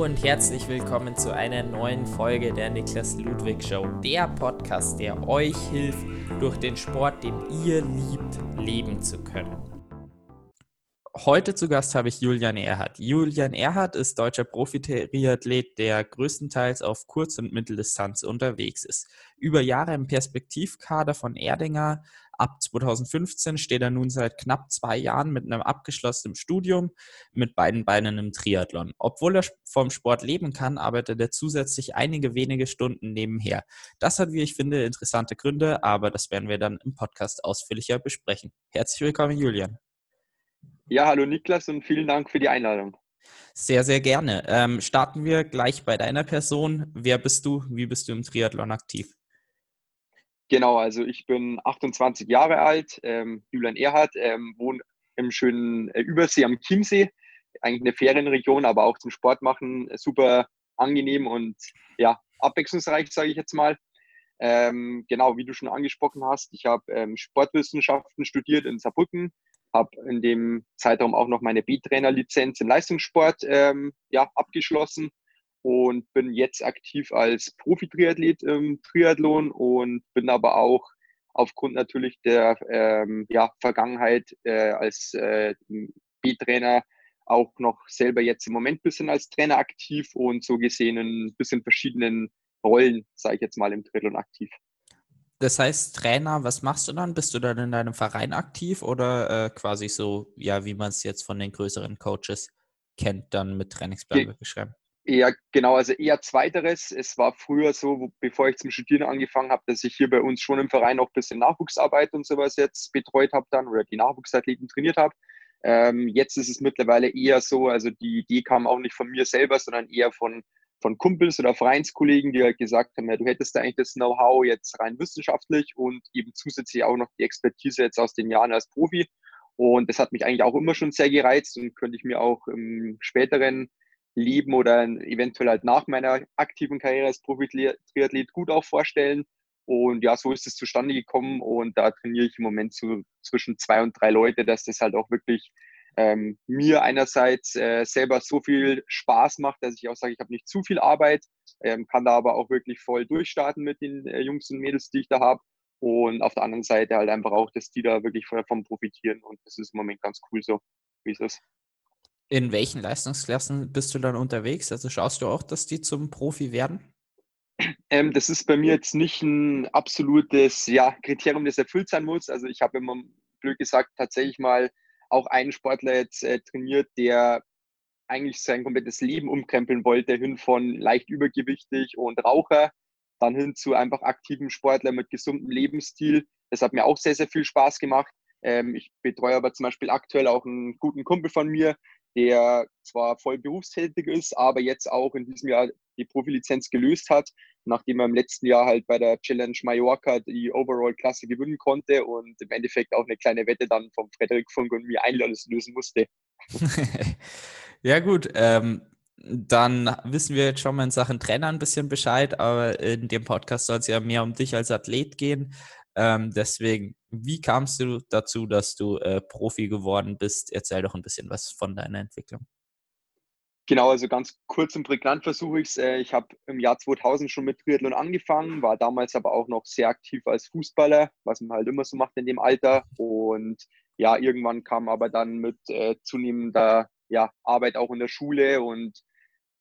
Und herzlich willkommen zu einer neuen Folge der Niklas Ludwig Show, der Podcast, der euch hilft, durch den Sport, den ihr liebt, leben zu können. Heute zu Gast habe ich Julian Erhardt. Julian Erhardt ist deutscher Profi-Triathlet, der größtenteils auf Kurz- und Mitteldistanz unterwegs ist. Über Jahre im Perspektivkader von Erdinger, Ab 2015 steht er nun seit knapp zwei Jahren mit einem abgeschlossenen Studium mit beiden Beinen im Triathlon. Obwohl er vom Sport leben kann, arbeitet er zusätzlich einige wenige Stunden nebenher. Das hat, wie ich finde, interessante Gründe, aber das werden wir dann im Podcast ausführlicher besprechen. Herzlich willkommen, Julian. Ja, hallo Niklas und vielen Dank für die Einladung. Sehr, sehr gerne. Ähm, starten wir gleich bei deiner Person. Wer bist du? Wie bist du im Triathlon aktiv? Genau, also ich bin 28 Jahre alt, ähm, Julian Erhardt, ähm, wohne im schönen äh, Übersee am Chiemsee, eigentlich eine Ferienregion, aber auch zum Sport machen. Äh, super angenehm und ja, abwechslungsreich, sage ich jetzt mal. Ähm, genau, wie du schon angesprochen hast, ich habe ähm, Sportwissenschaften studiert in Saarbrücken, habe in dem Zeitraum auch noch meine B-Trainer-Lizenz im Leistungssport ähm, ja, abgeschlossen und bin jetzt aktiv als Profi-Triathlet im Triathlon und bin aber auch aufgrund natürlich der ähm, ja, Vergangenheit äh, als äh, B-Trainer auch noch selber jetzt im Moment ein bisschen als Trainer aktiv und so gesehen in ein bisschen verschiedenen Rollen, sage ich jetzt mal, im Triathlon aktiv. Das heißt, Trainer, was machst du dann? Bist du dann in deinem Verein aktiv oder äh, quasi so, ja, wie man es jetzt von den größeren Coaches kennt, dann mit Trainingsplan geschrieben? Ja, genau, also eher zweiteres. Es war früher so, bevor ich zum Studieren angefangen habe, dass ich hier bei uns schon im Verein auch ein bisschen Nachwuchsarbeit und sowas jetzt betreut habe dann oder die Nachwuchsathleten trainiert habe. Ähm, jetzt ist es mittlerweile eher so, also die Idee kam auch nicht von mir selber, sondern eher von, von Kumpels oder Vereinskollegen, die halt gesagt haben, ja, du hättest da eigentlich das Know-how jetzt rein wissenschaftlich und eben zusätzlich auch noch die Expertise jetzt aus den Jahren als Profi. Und das hat mich eigentlich auch immer schon sehr gereizt und könnte ich mir auch im späteren Leben oder eventuell halt nach meiner aktiven Karriere als Profi-Triathlet gut auch vorstellen. Und ja, so ist es zustande gekommen und da trainiere ich im Moment so zwischen zwei und drei Leute, dass das halt auch wirklich ähm, mir einerseits äh, selber so viel Spaß macht, dass ich auch sage, ich habe nicht zu viel Arbeit, ähm, kann da aber auch wirklich voll durchstarten mit den äh, Jungs und Mädels, die ich da habe. Und auf der anderen Seite halt einfach auch, dass die da wirklich davon profitieren und das ist im Moment ganz cool so, wie es ist. In welchen Leistungsklassen bist du dann unterwegs? Also schaust du auch, dass die zum Profi werden? Ähm, das ist bei mir jetzt nicht ein absolutes ja, Kriterium, das erfüllt sein muss. Also ich habe immer, blöd gesagt, tatsächlich mal auch einen Sportler jetzt äh, trainiert, der eigentlich sein komplettes Leben umkrempeln wollte, hin von leicht übergewichtig und Raucher, dann hin zu einfach aktiven Sportler mit gesundem Lebensstil. Das hat mir auch sehr, sehr viel Spaß gemacht. Ähm, ich betreue aber zum Beispiel aktuell auch einen guten Kumpel von mir, der zwar voll berufstätig ist, aber jetzt auch in diesem Jahr die Profilizenz gelöst hat, nachdem er im letzten Jahr halt bei der Challenge Mallorca die Overall-Klasse gewinnen konnte und im Endeffekt auch eine kleine Wette dann vom Frederik Funk und mir einlösen musste. ja gut, ähm, dann wissen wir jetzt schon mal in Sachen Trainer ein bisschen Bescheid, aber in dem Podcast soll es ja mehr um dich als Athlet gehen. Ähm, deswegen, wie kamst du dazu, dass du äh, Profi geworden bist? Erzähl doch ein bisschen was von deiner Entwicklung. Genau, also ganz kurz und prägnant versuche ich es. Äh, ich habe im Jahr 2000 schon mit Triathlon angefangen, war damals aber auch noch sehr aktiv als Fußballer, was man halt immer so macht in dem Alter. Und ja, irgendwann kam aber dann mit äh, zunehmender ja, Arbeit auch in der Schule und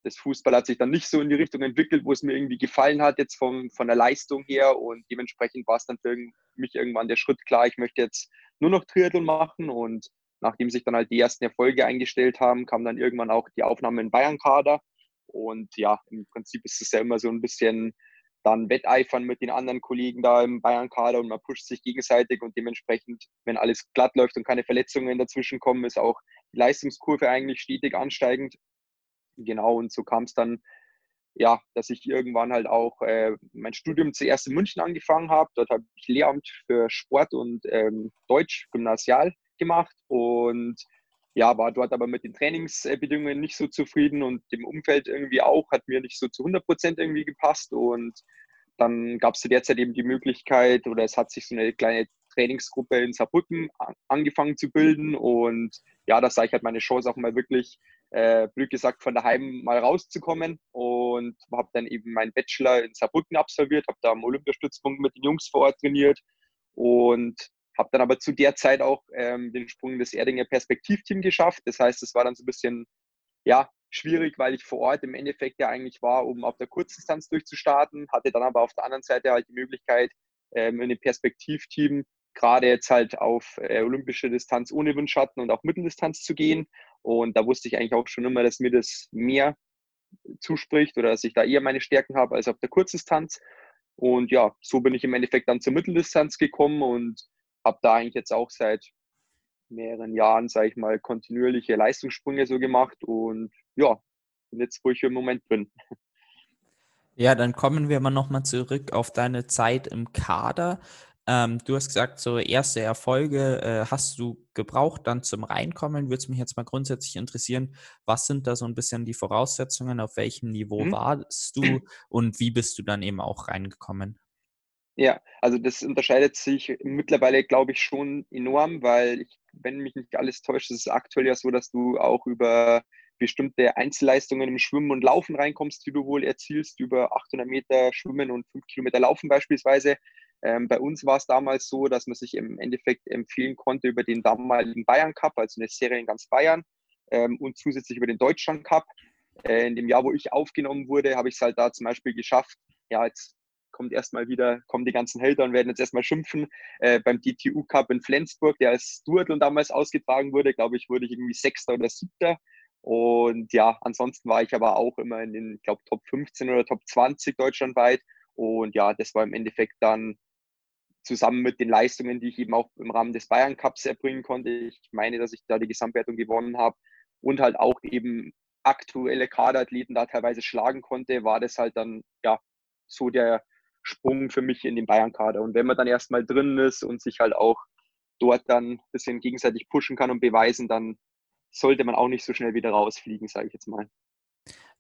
das Fußball hat sich dann nicht so in die Richtung entwickelt, wo es mir irgendwie gefallen hat, jetzt vom, von der Leistung her. Und dementsprechend war es dann für mich irgendwann der Schritt klar, ich möchte jetzt nur noch Triathlon machen. Und nachdem sich dann halt die ersten Erfolge eingestellt haben, kam dann irgendwann auch die Aufnahme in Bayern-Kader. Und ja, im Prinzip ist es ja immer so ein bisschen dann Wetteifern mit den anderen Kollegen da im Bayern-Kader und man pusht sich gegenseitig und dementsprechend, wenn alles glatt läuft und keine Verletzungen dazwischen kommen, ist auch die Leistungskurve eigentlich stetig ansteigend genau, und so kam es dann, ja, dass ich irgendwann halt auch äh, mein Studium zuerst in München angefangen habe. Dort habe ich Lehramt für Sport und ähm, Deutsch gymnasial gemacht und ja, war dort aber mit den Trainingsbedingungen nicht so zufrieden und dem Umfeld irgendwie auch, hat mir nicht so zu 100 Prozent irgendwie gepasst und dann gab es zu der Zeit eben die Möglichkeit oder es hat sich so eine kleine Trainingsgruppe in Saarbrücken angefangen zu bilden und ja, da sah ich halt meine Chance auch mal wirklich äh, blöd gesagt, von daheim mal rauszukommen und habe dann eben meinen Bachelor in Saarbrücken absolviert, habe da am Olympiastützpunkt mit den Jungs vor Ort trainiert und habe dann aber zu der Zeit auch ähm, den Sprung das Erdinger Perspektivteam geschafft. Das heißt, es war dann so ein bisschen ja, schwierig, weil ich vor Ort im Endeffekt ja eigentlich war, um auf der Kurzdistanz durchzustarten, hatte dann aber auf der anderen Seite halt die Möglichkeit, ähm, in dem Perspektivteam gerade jetzt halt auf äh, olympische Distanz ohne Windschatten und auch Mitteldistanz zu gehen. Und da wusste ich eigentlich auch schon immer, dass mir das mehr zuspricht oder dass ich da eher meine Stärken habe als auf der Kurzdistanz. Und ja, so bin ich im Endeffekt dann zur Mitteldistanz gekommen und habe da eigentlich jetzt auch seit mehreren Jahren, sage ich mal, kontinuierliche Leistungssprünge so gemacht und ja, bin jetzt, wo ich im Moment bin. Ja, dann kommen wir mal nochmal zurück auf deine Zeit im Kader. Ähm, du hast gesagt, so erste Erfolge äh, hast du gebraucht dann zum Reinkommen. Würde es mich jetzt mal grundsätzlich interessieren, was sind da so ein bisschen die Voraussetzungen, auf welchem Niveau mhm. warst du und wie bist du dann eben auch reingekommen? Ja, also das unterscheidet sich mittlerweile, glaube ich, schon enorm, weil ich, wenn mich nicht alles täuscht, ist es aktuell ja so, dass du auch über bestimmte Einzelleistungen im Schwimmen und Laufen reinkommst, die du wohl erzielst, über 800 Meter Schwimmen und 5 Kilometer Laufen beispielsweise. Ähm, bei uns war es damals so, dass man sich im Endeffekt empfehlen konnte über den damaligen Bayern Cup, also eine Serie in ganz Bayern, ähm, und zusätzlich über den Deutschland Cup. Äh, in dem Jahr, wo ich aufgenommen wurde, habe ich es halt da zum Beispiel geschafft, ja, jetzt kommt erstmal wieder, kommen die ganzen Helder und werden jetzt erstmal schimpfen. Äh, beim DTU Cup in Flensburg, der als Duathlon damals ausgetragen wurde, glaube ich, wurde ich irgendwie Sechster oder Siebter. Und ja, ansonsten war ich aber auch immer in den, glaube, Top 15 oder Top 20 deutschlandweit. Und ja, das war im Endeffekt dann zusammen mit den Leistungen, die ich eben auch im Rahmen des Bayern Cups erbringen konnte. Ich meine, dass ich da die Gesamtwertung gewonnen habe und halt auch eben aktuelle Kaderathleten da teilweise schlagen konnte, war das halt dann ja so der Sprung für mich in den Bayern-Kader. Und wenn man dann erstmal drin ist und sich halt auch dort dann ein bisschen gegenseitig pushen kann und beweisen, dann sollte man auch nicht so schnell wieder rausfliegen, sage ich jetzt mal.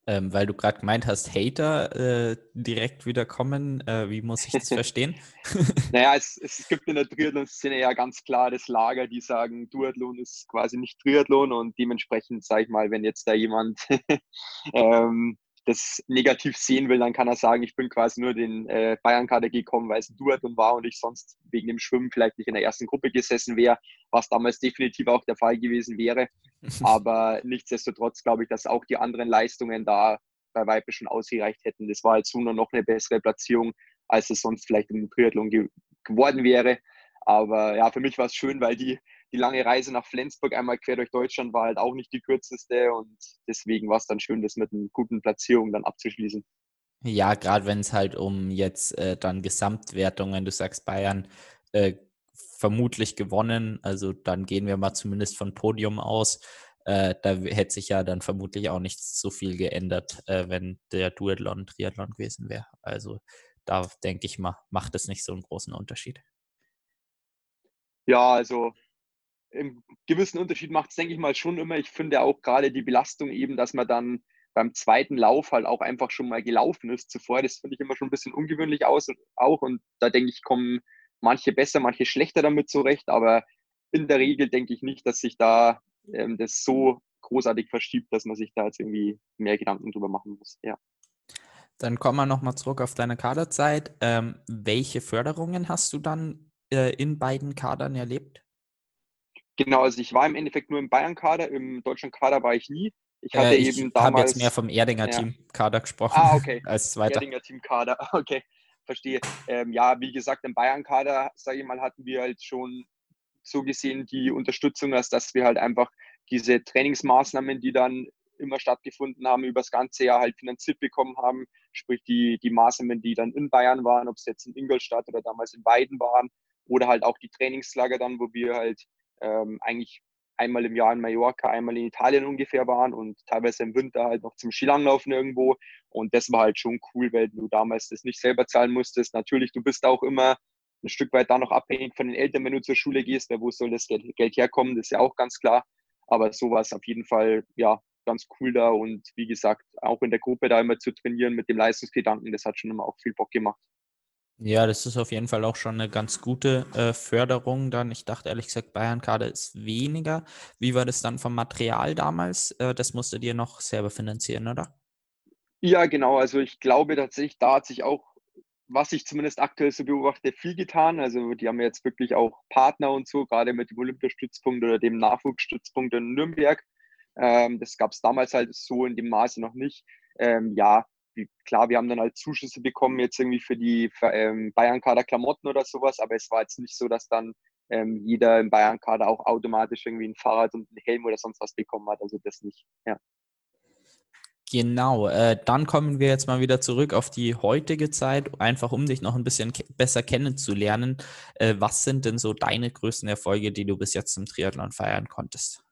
Ähm, weil du gerade gemeint hast, Hater äh, direkt wieder kommen. Äh, wie muss ich das verstehen? naja, es, es gibt in der Triathlon-Szene ja ganz klar das Lager, die sagen, Duathlon ist quasi nicht Triathlon und dementsprechend, sage ich mal, wenn jetzt da jemand ähm, das negativ sehen will, dann kann er sagen, ich bin quasi nur den äh, Bayern-Kader gekommen, weil es ein Duathlon war und ich sonst wegen dem Schwimmen vielleicht nicht in der ersten Gruppe gesessen wäre, was damals definitiv auch der Fall gewesen wäre. Aber nichtsdestotrotz glaube ich, dass auch die anderen Leistungen da bei Weipe schon ausgereicht hätten. Das war jetzt nur noch eine bessere Platzierung, als es sonst vielleicht im Triathlon ge geworden wäre. Aber ja, für mich war es schön, weil die die lange Reise nach Flensburg einmal quer durch Deutschland war halt auch nicht die kürzeste und deswegen war es dann schön, das mit einer guten Platzierung dann abzuschließen. Ja, gerade wenn es halt um jetzt äh, dann Gesamtwertungen, du sagst Bayern äh, vermutlich gewonnen, also dann gehen wir mal zumindest von Podium aus. Äh, da hätte sich ja dann vermutlich auch nicht so viel geändert, äh, wenn der Duathlon Triathlon gewesen wäre. Also da denke ich mal, macht es nicht so einen großen Unterschied. Ja, also im gewissen Unterschied macht es, denke ich mal, schon immer. Ich finde auch gerade die Belastung eben, dass man dann beim zweiten Lauf halt auch einfach schon mal gelaufen ist zuvor. Das finde ich immer schon ein bisschen ungewöhnlich aus auch. Und da denke ich, kommen manche besser, manche schlechter damit zurecht. Aber in der Regel denke ich nicht, dass sich da ähm, das so großartig verschiebt, dass man sich da jetzt irgendwie mehr Gedanken drüber machen muss. Ja. Dann kommen wir nochmal zurück auf deine Kaderzeit. Ähm, welche Förderungen hast du dann äh, in beiden Kadern erlebt? Genau, also ich war im Endeffekt nur im Bayern-Kader, im Deutschland-Kader war ich nie. Ich hatte äh, ich eben damals. Habe jetzt mehr vom Erdinger ja. Team-Kader gesprochen. Ah, okay. als zweiter. Erdinger Team-Kader, okay, verstehe. Ähm, ja, wie gesagt, im Bayern-Kader, sage ich mal, hatten wir halt schon so gesehen die Unterstützung, als dass wir halt einfach diese Trainingsmaßnahmen, die dann immer stattgefunden haben, über das ganze Jahr halt finanziert bekommen haben. Sprich, die, die Maßnahmen, die dann in Bayern waren, ob es jetzt in Ingolstadt oder damals in Weiden waren, oder halt auch die Trainingslager dann, wo wir halt ähm, eigentlich einmal im Jahr in Mallorca, einmal in Italien ungefähr waren und teilweise im Winter halt noch zum Skilanglaufen irgendwo. Und das war halt schon cool, weil du damals das nicht selber zahlen musstest. Natürlich, du bist auch immer ein Stück weit da noch abhängig von den Eltern, wenn du zur Schule gehst, weil wo soll das Geld herkommen, das ist ja auch ganz klar. Aber so war es auf jeden Fall, ja, ganz cool da und wie gesagt, auch in der Gruppe da immer zu trainieren mit dem Leistungsgedanken, das hat schon immer auch viel Bock gemacht. Ja, das ist auf jeden Fall auch schon eine ganz gute äh, Förderung dann. Ich dachte ehrlich gesagt, Bayern-Kader ist weniger. Wie war das dann vom Material damals? Äh, das musstet ihr noch selber finanzieren, oder? Ja, genau. Also ich glaube tatsächlich, da hat sich auch, was ich zumindest aktuell so beobachte, viel getan. Also die haben jetzt wirklich auch Partner und so, gerade mit dem Olympiastützpunkt oder dem Nachwuchsstützpunkt in Nürnberg. Ähm, das gab es damals halt so in dem Maße noch nicht. Ähm, ja, klar, wir haben dann halt Zuschüsse bekommen, jetzt irgendwie für die ähm, Bayern-Kader Klamotten oder sowas, aber es war jetzt nicht so, dass dann ähm, jeder im Bayern-Kader auch automatisch irgendwie ein Fahrrad und einen Helm oder sonst was bekommen hat. Also das nicht, ja. Genau, äh, dann kommen wir jetzt mal wieder zurück auf die heutige Zeit, einfach um dich noch ein bisschen ke besser kennenzulernen. Äh, was sind denn so deine größten Erfolge, die du bis jetzt im Triathlon feiern konntest?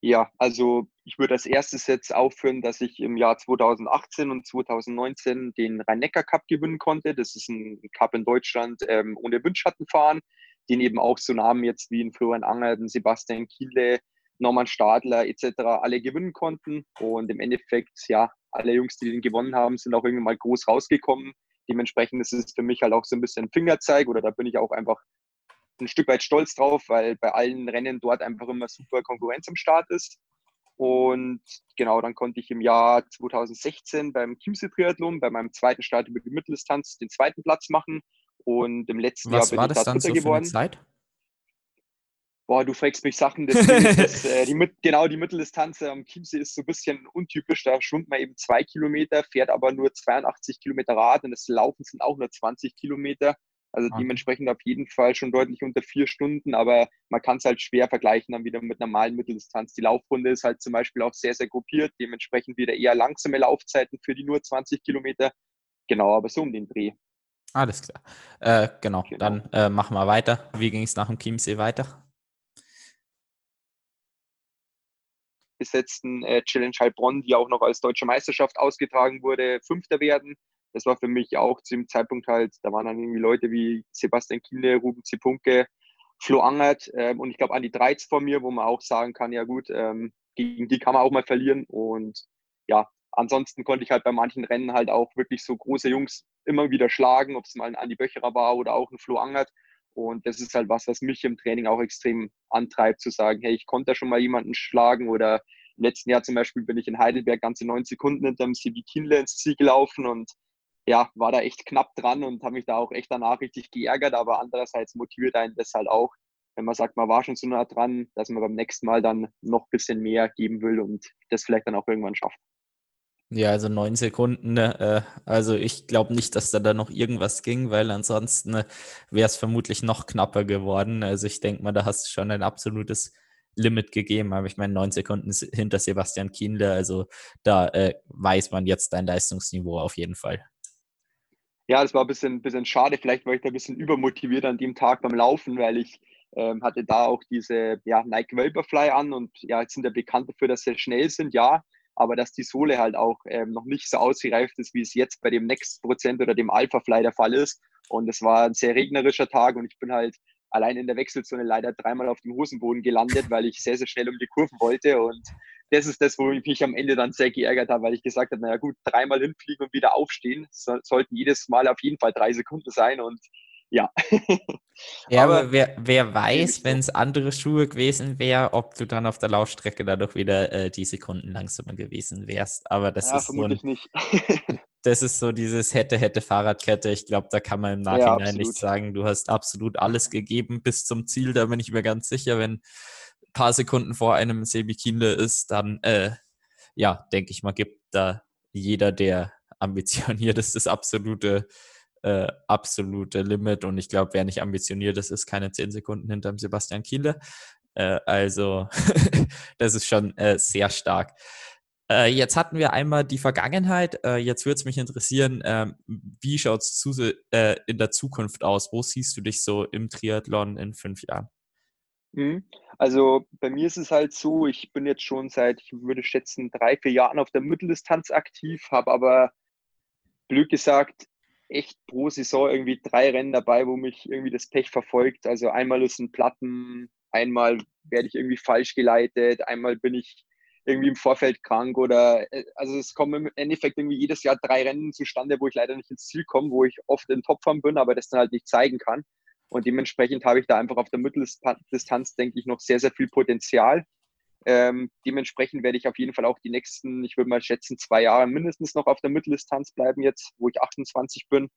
Ja, also ich würde als erstes jetzt aufführen, dass ich im Jahr 2018 und 2019 den Rhein-Neckar-Cup gewinnen konnte. Das ist ein Cup in Deutschland ähm, ohne Windschattenfahren, den eben auch so Namen jetzt wie in Florian Anger, Sebastian Kiele, Norman Stadler etc. alle gewinnen konnten. Und im Endeffekt, ja, alle Jungs, die den gewonnen haben, sind auch irgendwann mal groß rausgekommen. Dementsprechend ist es für mich halt auch so ein bisschen Fingerzeig oder da bin ich auch einfach ein Stück weit stolz drauf, weil bei allen Rennen dort einfach immer super Konkurrenz am Start ist. Und genau, dann konnte ich im Jahr 2016 beim Chiemsee Triathlon, bei meinem zweiten Start über die Mitteldistanz, den zweiten Platz machen. Und im letzten Was Jahr bin ich da Dritter so geworden. Zeit? Boah, du fragst mich Sachen. Das, das, äh, die, genau, die Mitteldistanz am Chiemsee ist so ein bisschen untypisch. Da schwimmt man eben zwei Kilometer, fährt aber nur 82 Kilometer Rad und das Laufen sind auch nur 20 Kilometer. Also okay. dementsprechend auf jeden Fall schon deutlich unter vier Stunden, aber man kann es halt schwer vergleichen dann wieder mit normalen Mitteldistanz. Die Laufrunde ist halt zum Beispiel auch sehr, sehr gruppiert, dementsprechend wieder eher langsame Laufzeiten für die nur 20 Kilometer. Genau, aber so um den Dreh. Alles klar. Äh, genau. genau, dann äh, machen wir weiter. Wie ging es nach dem Chiemsee weiter? Besetzten äh, Challenge Heilbronn, die auch noch als deutsche Meisterschaft ausgetragen wurde, Fünfter werden das war für mich auch zu dem Zeitpunkt halt, da waren dann irgendwie Leute wie Sebastian Kiele, Ruben Zipunke, Flo Angert ähm, und ich glaube Andi Dreiz vor mir, wo man auch sagen kann, ja gut, ähm, gegen die kann man auch mal verlieren. Und ja, ansonsten konnte ich halt bei manchen Rennen halt auch wirklich so große Jungs immer wieder schlagen, ob es mal ein Andi Böcherer war oder auch ein Flo Angert. Und das ist halt was, was mich im Training auch extrem antreibt, zu sagen, hey, ich konnte da schon mal jemanden schlagen oder im letzten Jahr zum Beispiel bin ich in Heidelberg ganze neun Sekunden hinter dem CB Kienle ins Ziel gelaufen und ja, war da echt knapp dran und habe mich da auch echt danach richtig geärgert, aber andererseits motiviert einen das halt auch, wenn man sagt, man war schon so nah dran, dass man beim nächsten Mal dann noch ein bisschen mehr geben will und das vielleicht dann auch irgendwann schafft. Ja, also neun Sekunden. Ne, äh, also ich glaube nicht, dass da, da noch irgendwas ging, weil ansonsten äh, wäre es vermutlich noch knapper geworden. Also ich denke mal, da hast du schon ein absolutes Limit gegeben. Aber ich meine, neun Sekunden hinter Sebastian Kienle, also da äh, weiß man jetzt dein Leistungsniveau auf jeden Fall ja, das war ein bisschen, bisschen schade. Vielleicht war ich da ein bisschen übermotiviert an dem Tag beim Laufen, weil ich ähm, hatte da auch diese ja, Nike Vaporfly an und ja, jetzt sind ja bekannt dafür, dass sie schnell sind, ja, aber dass die Sohle halt auch ähm, noch nicht so ausgereift ist, wie es jetzt bei dem Next Prozent oder dem Alpha Fly der Fall ist. Und es war ein sehr regnerischer Tag und ich bin halt allein in der Wechselzone leider dreimal auf dem Hosenboden gelandet, weil ich sehr, sehr schnell um die Kurven wollte. Und das ist das, wo ich mich am Ende dann sehr geärgert habe, weil ich gesagt habe, naja gut, dreimal hinfliegen und wieder aufstehen, so, sollten jedes Mal auf jeden Fall drei Sekunden sein und ja. ja, aber, aber wer, wer weiß, wenn es andere Schuhe gewesen wäre, ob du dann auf der Laufstrecke dadurch wieder äh, die Sekunden langsamer gewesen wärst. Aber das ja, ist so ein, nicht. das ist so dieses hätte, hätte Fahrradkette. Ich glaube, da kann man im Nachhinein ja, nicht sagen, du hast absolut alles gegeben bis zum Ziel. Da bin ich mir ganz sicher, wenn ein paar Sekunden vor einem Sebi Kienle ist, dann, äh, ja, denke ich mal, gibt da jeder, der ambitioniert ist, das absolute, äh, absolute Limit. Und ich glaube, wer nicht ambitioniert ist, ist keine zehn Sekunden hinterm Sebastian Kienle. Äh, also, das ist schon äh, sehr stark. Äh, jetzt hatten wir einmal die Vergangenheit. Äh, jetzt würde es mich interessieren, äh, wie schaut es in der Zukunft aus? Wo siehst du dich so im Triathlon in fünf Jahren? Mhm. Also bei mir ist es halt so, ich bin jetzt schon seit, ich würde schätzen, drei, vier Jahren auf der Mitteldistanz aktiv, habe aber blöd gesagt echt pro Saison irgendwie drei Rennen dabei, wo mich irgendwie das Pech verfolgt. Also einmal ist ein Platten, einmal werde ich irgendwie falsch geleitet, einmal bin ich irgendwie im Vorfeld krank oder äh, also es kommen im Endeffekt irgendwie jedes Jahr drei Rennen zustande, wo ich leider nicht ins Ziel komme, wo ich oft in Topform bin, aber das dann halt nicht zeigen kann. Und dementsprechend habe ich da einfach auf der Mitteldistanz, denke ich, noch sehr, sehr viel Potenzial. Ähm, dementsprechend werde ich auf jeden Fall auch die nächsten, ich würde mal schätzen, zwei Jahre mindestens noch auf der Mitteldistanz bleiben jetzt, wo ich 28 bin.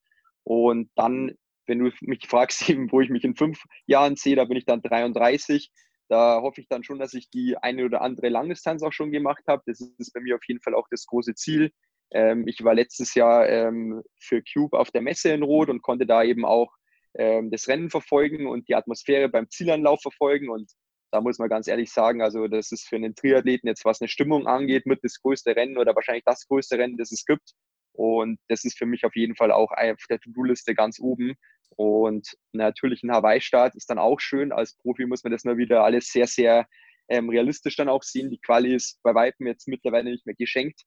Und dann, wenn du mich fragst, wo ich mich in fünf Jahren sehe, da bin ich dann 33. Da hoffe ich dann schon, dass ich die eine oder andere Langdistanz auch schon gemacht habe. Das ist bei mir auf jeden Fall auch das große Ziel. Ähm, ich war letztes Jahr ähm, für Cube auf der Messe in Rot und konnte da eben auch ähm, das Rennen verfolgen und die Atmosphäre beim Zielanlauf verfolgen. Und da muss man ganz ehrlich sagen, also das ist für einen Triathleten jetzt, was eine Stimmung angeht, mit das größte Rennen oder wahrscheinlich das größte Rennen, das es gibt. Und das ist für mich auf jeden Fall auch auf der To-Do-Liste ganz oben. Und natürlich ein Hawaii-Start ist dann auch schön. Als Profi muss man das mal wieder alles sehr, sehr ähm, realistisch dann auch sehen. Die Quali ist bei Weitem jetzt mittlerweile nicht mehr geschenkt.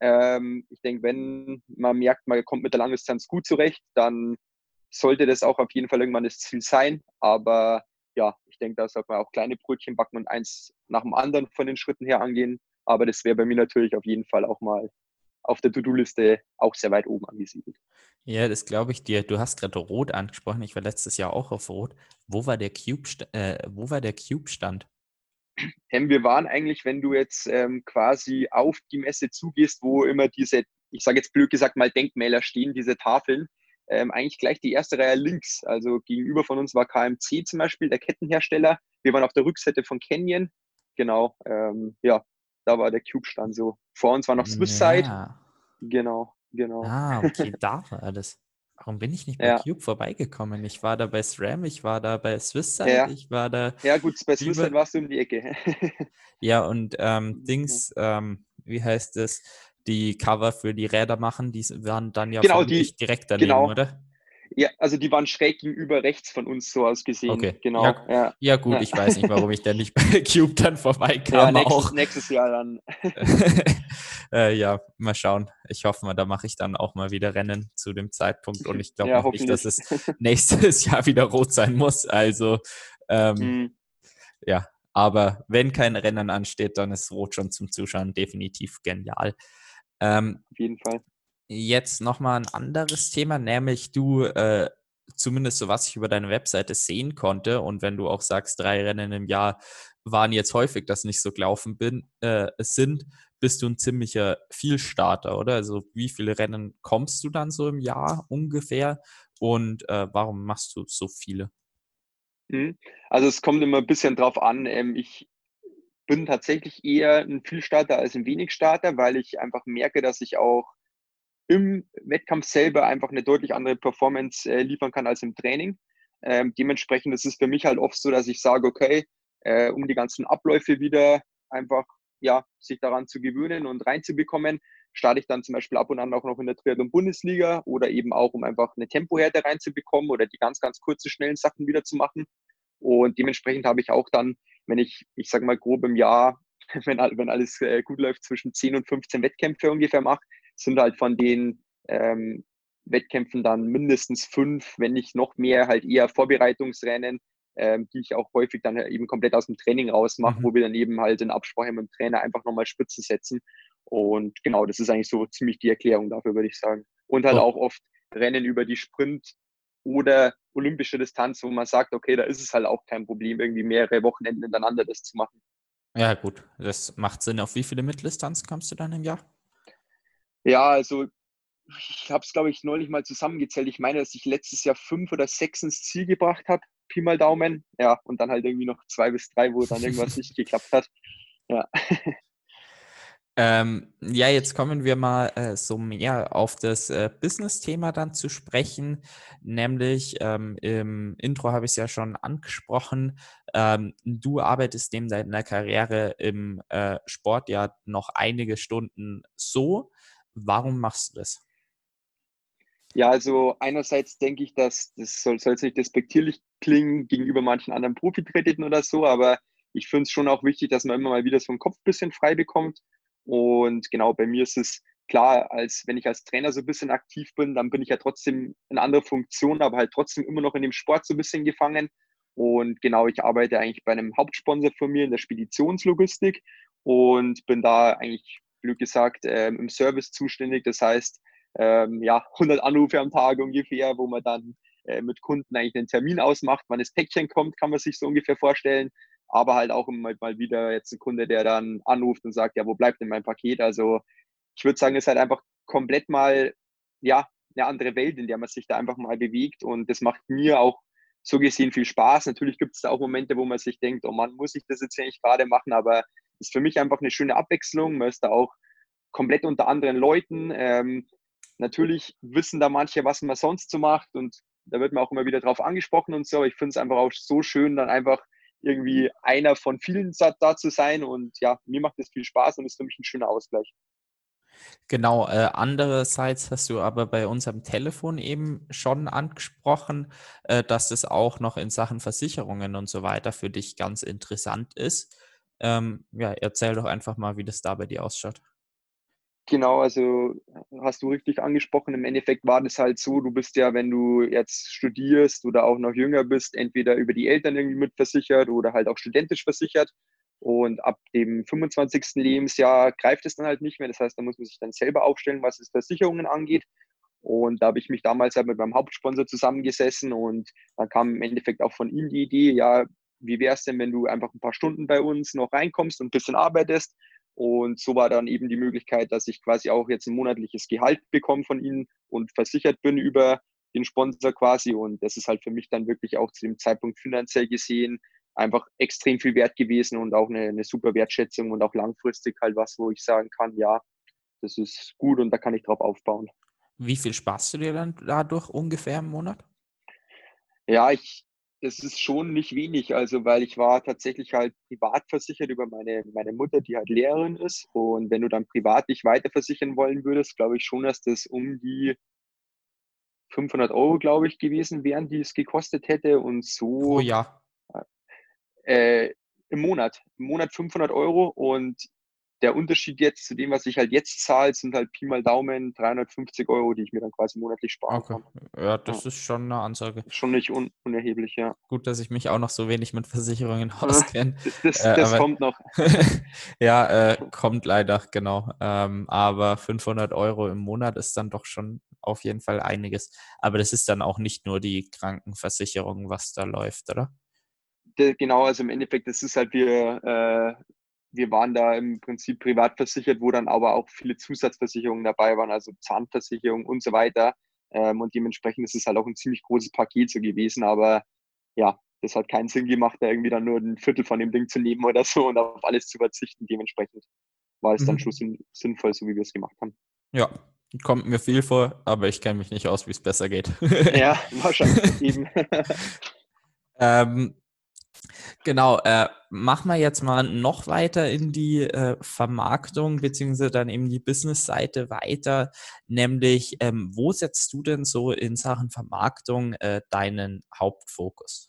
Ähm, ich denke, wenn man merkt, man kommt mit der Langdistanz gut zurecht, dann sollte das auch auf jeden Fall irgendwann das Ziel sein. Aber ja, ich denke, da sollte man auch kleine Brötchen backen und eins nach dem anderen von den Schritten her angehen. Aber das wäre bei mir natürlich auf jeden Fall auch mal auf der To-Do-Liste auch sehr weit oben angesiedelt. Ja, das glaube ich dir. Du hast gerade Rot angesprochen. Ich war letztes Jahr auch auf Rot. Wo war der Cube, äh, wo war der Cube-Stand? Ähm, wir waren eigentlich, wenn du jetzt ähm, quasi auf die Messe zugehst, wo immer diese, ich sage jetzt blöd gesagt mal Denkmäler stehen, diese Tafeln, ähm, eigentlich gleich die erste Reihe links. Also gegenüber von uns war KMC zum Beispiel, der Kettenhersteller. Wir waren auf der Rückseite von Canyon. Genau, ähm, ja, da war der Cube-Stand so. Vor uns war noch Swisside. Ja. Genau, genau. Ah, okay, da war das. Warum bin ich nicht bei ja. Cube vorbeigekommen? Ich war da bei SRAM, ich war da bei Swisside, ja. ich war da. Ja, gut, bei Swisside warst du um die Ecke. ja, und ähm, Dings, ähm, wie heißt es? Die Cover für die Räder machen, die waren dann ja genau, die, direkt daneben, genau. oder? Ja, also die waren schräg gegenüber rechts von uns so aus gesehen. Okay. Genau. Ja, ja. ja gut, ja. ich weiß nicht, warum ich da nicht bei Cube dann vorbeikam. Ja, nächstes, auch. nächstes Jahr dann. äh, ja, mal schauen. Ich hoffe mal, da mache ich dann auch mal wieder Rennen zu dem Zeitpunkt und ich glaube nicht, dass es nächstes Jahr wieder rot sein muss. Also ähm, mhm. ja, aber wenn kein Rennen ansteht, dann ist Rot schon zum Zuschauen definitiv genial. Ähm, Auf jeden Fall jetzt nochmal ein anderes Thema, nämlich du, äh, zumindest so was ich über deine Webseite sehen konnte und wenn du auch sagst, drei Rennen im Jahr waren jetzt häufig, dass nicht so gelaufen bin, äh, sind, bist du ein ziemlicher Vielstarter, oder? Also wie viele Rennen kommst du dann so im Jahr ungefähr und äh, warum machst du so viele? Mhm. Also es kommt immer ein bisschen drauf an. Ähm, ich bin tatsächlich eher ein Vielstarter als ein Wenigstarter, weil ich einfach merke, dass ich auch im Wettkampf selber einfach eine deutlich andere Performance äh, liefern kann als im Training. Ähm, dementsprechend ist es für mich halt oft so, dass ich sage, okay, äh, um die ganzen Abläufe wieder einfach ja, sich daran zu gewöhnen und reinzubekommen, starte ich dann zum Beispiel ab und an auch noch in der Triathlon-Bundesliga oder eben auch, um einfach eine Tempohärte reinzubekommen oder die ganz, ganz kurzen, schnellen Sachen wieder zu machen. Und dementsprechend habe ich auch dann, wenn ich, ich sage mal grob im Jahr, wenn, wenn alles äh, gut läuft, zwischen 10 und 15 Wettkämpfe ungefähr mache, sind halt von den ähm, Wettkämpfen dann mindestens fünf, wenn nicht noch mehr, halt eher Vorbereitungsrennen, ähm, die ich auch häufig dann eben komplett aus dem Training rausmache, mhm. wo wir dann eben halt in Absprache mit dem Trainer einfach nochmal Spitzen setzen. Und genau, das ist eigentlich so ziemlich die Erklärung dafür, würde ich sagen. Und halt oh. auch oft Rennen über die Sprint oder olympische Distanz, wo man sagt, okay, da ist es halt auch kein Problem, irgendwie mehrere Wochenenden hintereinander das zu machen. Ja, gut, das macht Sinn. Auf wie viele Mitteldistanz kommst du dann im Jahr? Ja, also ich habe es, glaube ich, neulich mal zusammengezählt. Ich meine, dass ich letztes Jahr fünf oder sechs ins Ziel gebracht habe. Pi mal Daumen. Ja, und dann halt irgendwie noch zwei bis drei, wo dann irgendwas nicht geklappt hat. Ja. Ähm, ja, jetzt kommen wir mal äh, so mehr auf das äh, Business-Thema dann zu sprechen. Nämlich ähm, im Intro habe ich es ja schon angesprochen. Ähm, du arbeitest neben deiner Karriere im äh, Sport ja noch einige Stunden so. Warum machst du das? Ja, also einerseits denke ich, dass das soll, soll jetzt nicht despektierlich klingen gegenüber manchen anderen Profikrediten oder so, aber ich finde es schon auch wichtig, dass man immer mal wieder so einen Kopf ein bisschen frei bekommt und genau, bei mir ist es klar, als wenn ich als Trainer so ein bisschen aktiv bin, dann bin ich ja trotzdem in anderer Funktion, aber halt trotzdem immer noch in dem Sport so ein bisschen gefangen. Und genau, ich arbeite eigentlich bei einem Hauptsponsor von mir in der Speditionslogistik. und bin da eigentlich, blöd gesagt, ähm, im Service zuständig. Das heißt, ähm, ja, 100 Anrufe am Tag ungefähr, wo man dann äh, mit Kunden eigentlich einen Termin ausmacht, wann das Päckchen kommt, kann man sich so ungefähr vorstellen. Aber halt auch mal, mal wieder jetzt ein Kunde, der dann anruft und sagt, ja, wo bleibt denn mein Paket? Also ich würde sagen, es ist halt einfach komplett mal, ja, eine andere Welt, in der man sich da einfach mal bewegt. Und das macht mir auch so gesehen viel Spaß. Natürlich gibt es da auch Momente, wo man sich denkt, oh Mann, muss ich das jetzt eigentlich gerade machen? Aber ist für mich einfach eine schöne Abwechslung. Man ist da auch komplett unter anderen Leuten. Ähm, natürlich wissen da manche, was man sonst so macht und da wird man auch immer wieder drauf angesprochen und so. Ich finde es einfach auch so schön, dann einfach irgendwie einer von vielen da zu sein und ja, mir macht das viel Spaß und ist für mich ein schöner Ausgleich. Genau, äh, andererseits hast du aber bei uns am Telefon eben schon angesprochen, äh, dass es auch noch in Sachen Versicherungen und so weiter für dich ganz interessant ist. Ähm, ja, erzähl doch einfach mal, wie das da bei dir ausschaut. Genau, also hast du richtig angesprochen. Im Endeffekt war das halt so, du bist ja, wenn du jetzt studierst oder auch noch jünger bist, entweder über die Eltern irgendwie mitversichert oder halt auch studentisch versichert. Und ab dem 25. Lebensjahr greift es dann halt nicht mehr. Das heißt, da muss man sich dann selber aufstellen, was es Versicherungen angeht. Und da habe ich mich damals halt mit meinem Hauptsponsor zusammengesessen und dann kam im Endeffekt auch von ihm die Idee, ja, wie wäre es denn, wenn du einfach ein paar Stunden bei uns noch reinkommst und ein bisschen arbeitest? Und so war dann eben die Möglichkeit, dass ich quasi auch jetzt ein monatliches Gehalt bekomme von ihnen und versichert bin über den Sponsor quasi. Und das ist halt für mich dann wirklich auch zu dem Zeitpunkt finanziell gesehen einfach extrem viel wert gewesen und auch eine, eine super Wertschätzung und auch langfristig halt was, wo ich sagen kann, ja, das ist gut und da kann ich drauf aufbauen. Wie viel sparst du dir dann dadurch ungefähr im Monat? Ja, ich, das ist schon nicht wenig, also weil ich war tatsächlich halt privat versichert über meine, meine Mutter, die halt Lehrerin ist. Und wenn du dann privat dich weiter versichern wollen würdest, glaube ich schon, dass das um die 500 Euro, glaube ich, gewesen wären, die es gekostet hätte. Und so. Pro Jahr äh, im Monat. Im Monat 500 Euro und der Unterschied jetzt zu dem, was ich halt jetzt zahle, sind halt Pi mal Daumen 350 Euro, die ich mir dann quasi monatlich sparen okay. kann. Ja, das ja. ist schon eine Ansage. Schon nicht un unerheblich, ja. Gut, dass ich mich auch noch so wenig mit Versicherungen auskenne. Das, äh, das kommt noch. ja, äh, kommt leider, genau. Ähm, aber 500 Euro im Monat ist dann doch schon auf jeden Fall einiges. Aber das ist dann auch nicht nur die Krankenversicherung, was da läuft, oder? genau, also im Endeffekt, das ist halt, wir, äh, wir waren da im Prinzip privat versichert, wo dann aber auch viele Zusatzversicherungen dabei waren, also Zahnversicherung und so weiter. Ähm, und dementsprechend ist es halt auch ein ziemlich großes Paket so gewesen. Aber ja, das hat keinen Sinn gemacht, da irgendwie dann nur ein Viertel von dem Ding zu nehmen oder so und auf alles zu verzichten. Dementsprechend war es mhm. dann schon sinn sinnvoll, so wie wir es gemacht haben. Ja, kommt mir viel vor, aber ich kenne mich nicht aus, wie es besser geht. ja, wahrscheinlich eben. ähm, Genau, äh, machen wir jetzt mal noch weiter in die äh, Vermarktung beziehungsweise dann eben die Business-Seite weiter, nämlich ähm, wo setzt du denn so in Sachen Vermarktung äh, deinen Hauptfokus?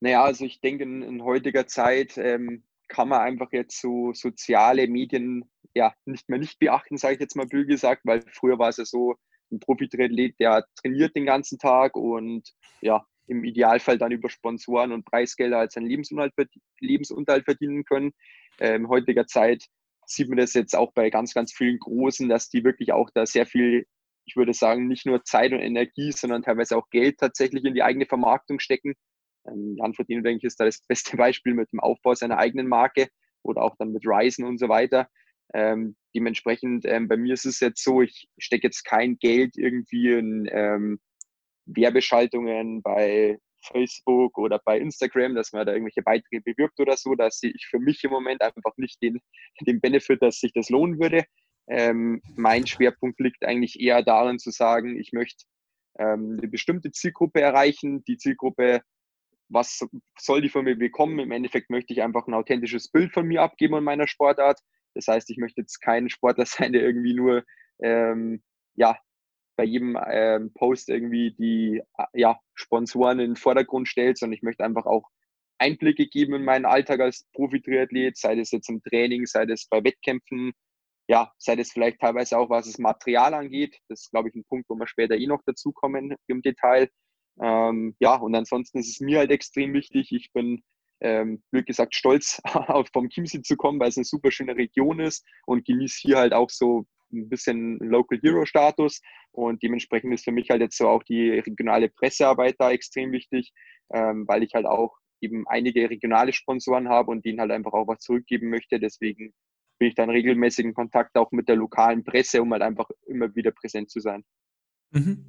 Naja, also ich denke, in, in heutiger Zeit ähm, kann man einfach jetzt so soziale Medien ja nicht mehr nicht beachten, sage ich jetzt mal blöd gesagt, weil früher war es ja so, ein Profi-Triathlet, der trainiert den ganzen Tag und ja, im Idealfall dann über Sponsoren und Preisgelder als einen Lebensunterhalt, Lebensunterhalt verdienen können. Ähm, heutiger Zeit sieht man das jetzt auch bei ganz, ganz vielen Großen, dass die wirklich auch da sehr viel, ich würde sagen, nicht nur Zeit und Energie, sondern teilweise auch Geld tatsächlich in die eigene Vermarktung stecken. Ähm, Jan Verdino, denke ich, ist da das beste Beispiel mit dem Aufbau seiner eigenen Marke oder auch dann mit Ryzen und so weiter. Ähm, dementsprechend, ähm, bei mir ist es jetzt so, ich stecke jetzt kein Geld irgendwie in ähm, Werbeschaltungen bei Facebook oder bei Instagram, dass man da irgendwelche Beiträge bewirbt oder so. Da sehe ich für mich im Moment einfach nicht den, den Benefit, dass sich das lohnen würde. Ähm, mein Schwerpunkt liegt eigentlich eher darin zu sagen, ich möchte ähm, eine bestimmte Zielgruppe erreichen. Die Zielgruppe, was soll die von mir bekommen? Im Endeffekt möchte ich einfach ein authentisches Bild von mir abgeben und meiner Sportart. Das heißt, ich möchte jetzt kein Sportler sein, der irgendwie nur ähm, ja, bei jedem ähm, Post irgendwie die ja, Sponsoren in den Vordergrund stellt, sondern ich möchte einfach auch Einblicke geben in meinen Alltag als Profi-Triathlet, sei das jetzt im Training, sei das bei Wettkämpfen, ja, sei das vielleicht teilweise auch, was das Material angeht. Das ist, glaube ich, ein Punkt, wo wir später eh noch dazukommen im Detail. Ähm, ja, und ansonsten ist es mir halt extrem wichtig. Ich bin ähm, gesagt, stolz vom Chiemsee zu kommen, weil es eine super schöne Region ist und genieße hier halt auch so ein bisschen Local Hero Status und dementsprechend ist für mich halt jetzt so auch die regionale Pressearbeit da extrem wichtig, ähm, weil ich halt auch eben einige regionale Sponsoren habe und denen halt einfach auch was zurückgeben möchte. Deswegen bin ich dann regelmäßig in Kontakt auch mit der lokalen Presse, um halt einfach immer wieder präsent zu sein. Mhm.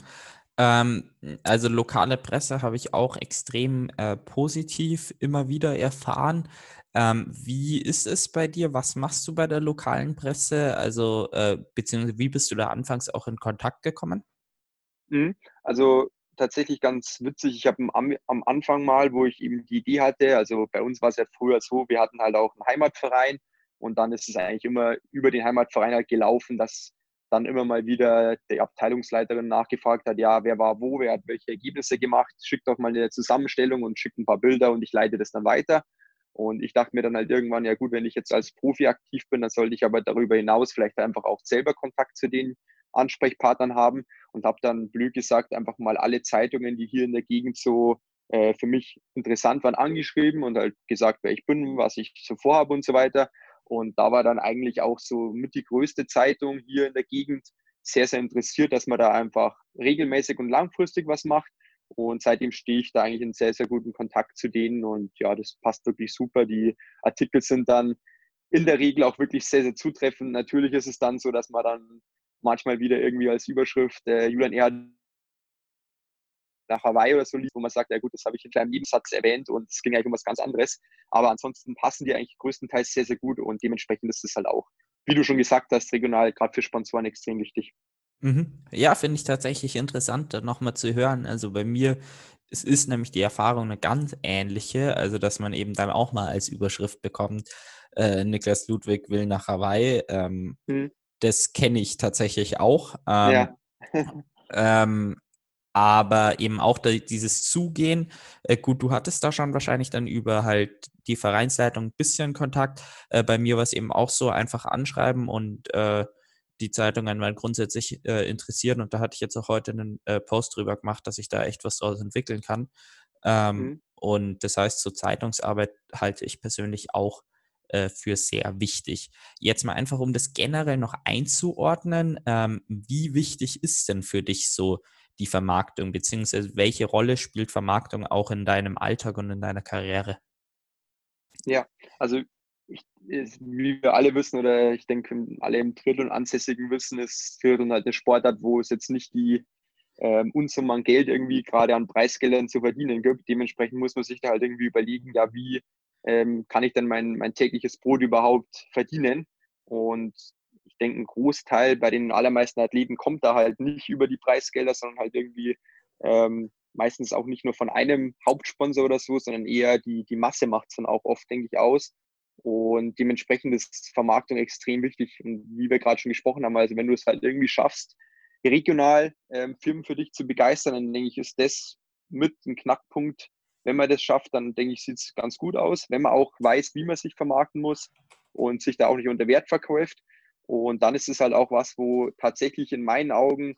Ähm, also lokale Presse habe ich auch extrem äh, positiv immer wieder erfahren. Ähm, wie ist es bei dir? Was machst du bei der lokalen Presse? Also, äh, beziehungsweise wie bist du da anfangs auch in Kontakt gekommen? Mhm. Also tatsächlich ganz witzig. Ich habe am, am Anfang mal, wo ich eben die Idee hatte, also bei uns war es ja früher so, wir hatten halt auch einen Heimatverein und dann ist es eigentlich immer über den Heimatverein halt gelaufen, dass dann immer mal wieder die Abteilungsleiterin nachgefragt hat, ja, wer war wo, wer hat welche Ergebnisse gemacht, schickt doch mal eine Zusammenstellung und schickt ein paar Bilder und ich leite das dann weiter. Und ich dachte mir dann halt irgendwann, ja gut, wenn ich jetzt als Profi aktiv bin, dann sollte ich aber darüber hinaus vielleicht einfach auch selber Kontakt zu den Ansprechpartnern haben und habe dann blöd gesagt einfach mal alle Zeitungen, die hier in der Gegend so äh, für mich interessant waren, angeschrieben und halt gesagt, wer ich bin, was ich so vorhabe und so weiter. Und da war dann eigentlich auch so mit die größte Zeitung hier in der Gegend sehr, sehr interessiert, dass man da einfach regelmäßig und langfristig was macht. Und seitdem stehe ich da eigentlich in sehr, sehr guten Kontakt zu denen. Und ja, das passt wirklich super. Die Artikel sind dann in der Regel auch wirklich sehr, sehr zutreffend. Natürlich ist es dann so, dass man dann manchmal wieder irgendwie als Überschrift äh, Julian Erhard nach Hawaii oder so liest, wo man sagt, ja gut, das habe ich in einem Nebensatz erwähnt und es ging eigentlich um was ganz anderes. Aber ansonsten passen die eigentlich größtenteils sehr, sehr gut und dementsprechend ist es halt auch, wie du schon gesagt hast, regional gerade für Sponsoren extrem wichtig. Mhm. Ja, finde ich tatsächlich interessant, da nochmal zu hören. Also bei mir, es ist nämlich die Erfahrung eine ganz ähnliche, also dass man eben dann auch mal als Überschrift bekommt, äh, Niklas Ludwig will nach Hawaii. Ähm, mhm. Das kenne ich tatsächlich auch. Ähm, ja. ähm, aber eben auch da, dieses Zugehen. Äh, gut, du hattest da schon wahrscheinlich dann über halt die Vereinsleitung ein bisschen Kontakt. Äh, bei mir war es eben auch so, einfach anschreiben und äh, die Zeitungen mal grundsätzlich äh, interessieren. Und da hatte ich jetzt auch heute einen äh, Post drüber gemacht, dass ich da echt was draus entwickeln kann. Ähm, mhm. Und das heißt, so Zeitungsarbeit halte ich persönlich auch äh, für sehr wichtig. Jetzt mal einfach, um das generell noch einzuordnen, ähm, wie wichtig ist denn für dich so die Vermarktung, beziehungsweise welche Rolle spielt Vermarktung auch in deinem Alltag und in deiner Karriere? Ja, also ich, wie wir alle wissen, oder ich denke, alle im Triathlon Ansässigen wissen, ist Triathlon halt eine Sportart, wo es jetzt nicht die ähm, Unsummen an Geld irgendwie gerade an Preisgeldern zu verdienen gibt. Dementsprechend muss man sich da halt irgendwie überlegen, ja, wie ähm, kann ich denn mein, mein tägliches Brot überhaupt verdienen? Und ich denke, ein Großteil bei den allermeisten Athleten kommt da halt nicht über die Preisgelder, sondern halt irgendwie ähm, meistens auch nicht nur von einem Hauptsponsor oder so, sondern eher die, die Masse macht es dann auch oft, denke ich, aus. Und dementsprechend ist Vermarktung extrem wichtig. Und wie wir gerade schon gesprochen haben, also wenn du es halt irgendwie schaffst, regional ähm, Firmen für dich zu begeistern, dann denke ich, ist das mit ein Knackpunkt. Wenn man das schafft, dann denke ich, sieht es ganz gut aus. Wenn man auch weiß, wie man sich vermarkten muss und sich da auch nicht unter Wert verkauft. Und dann ist es halt auch was, wo tatsächlich in meinen Augen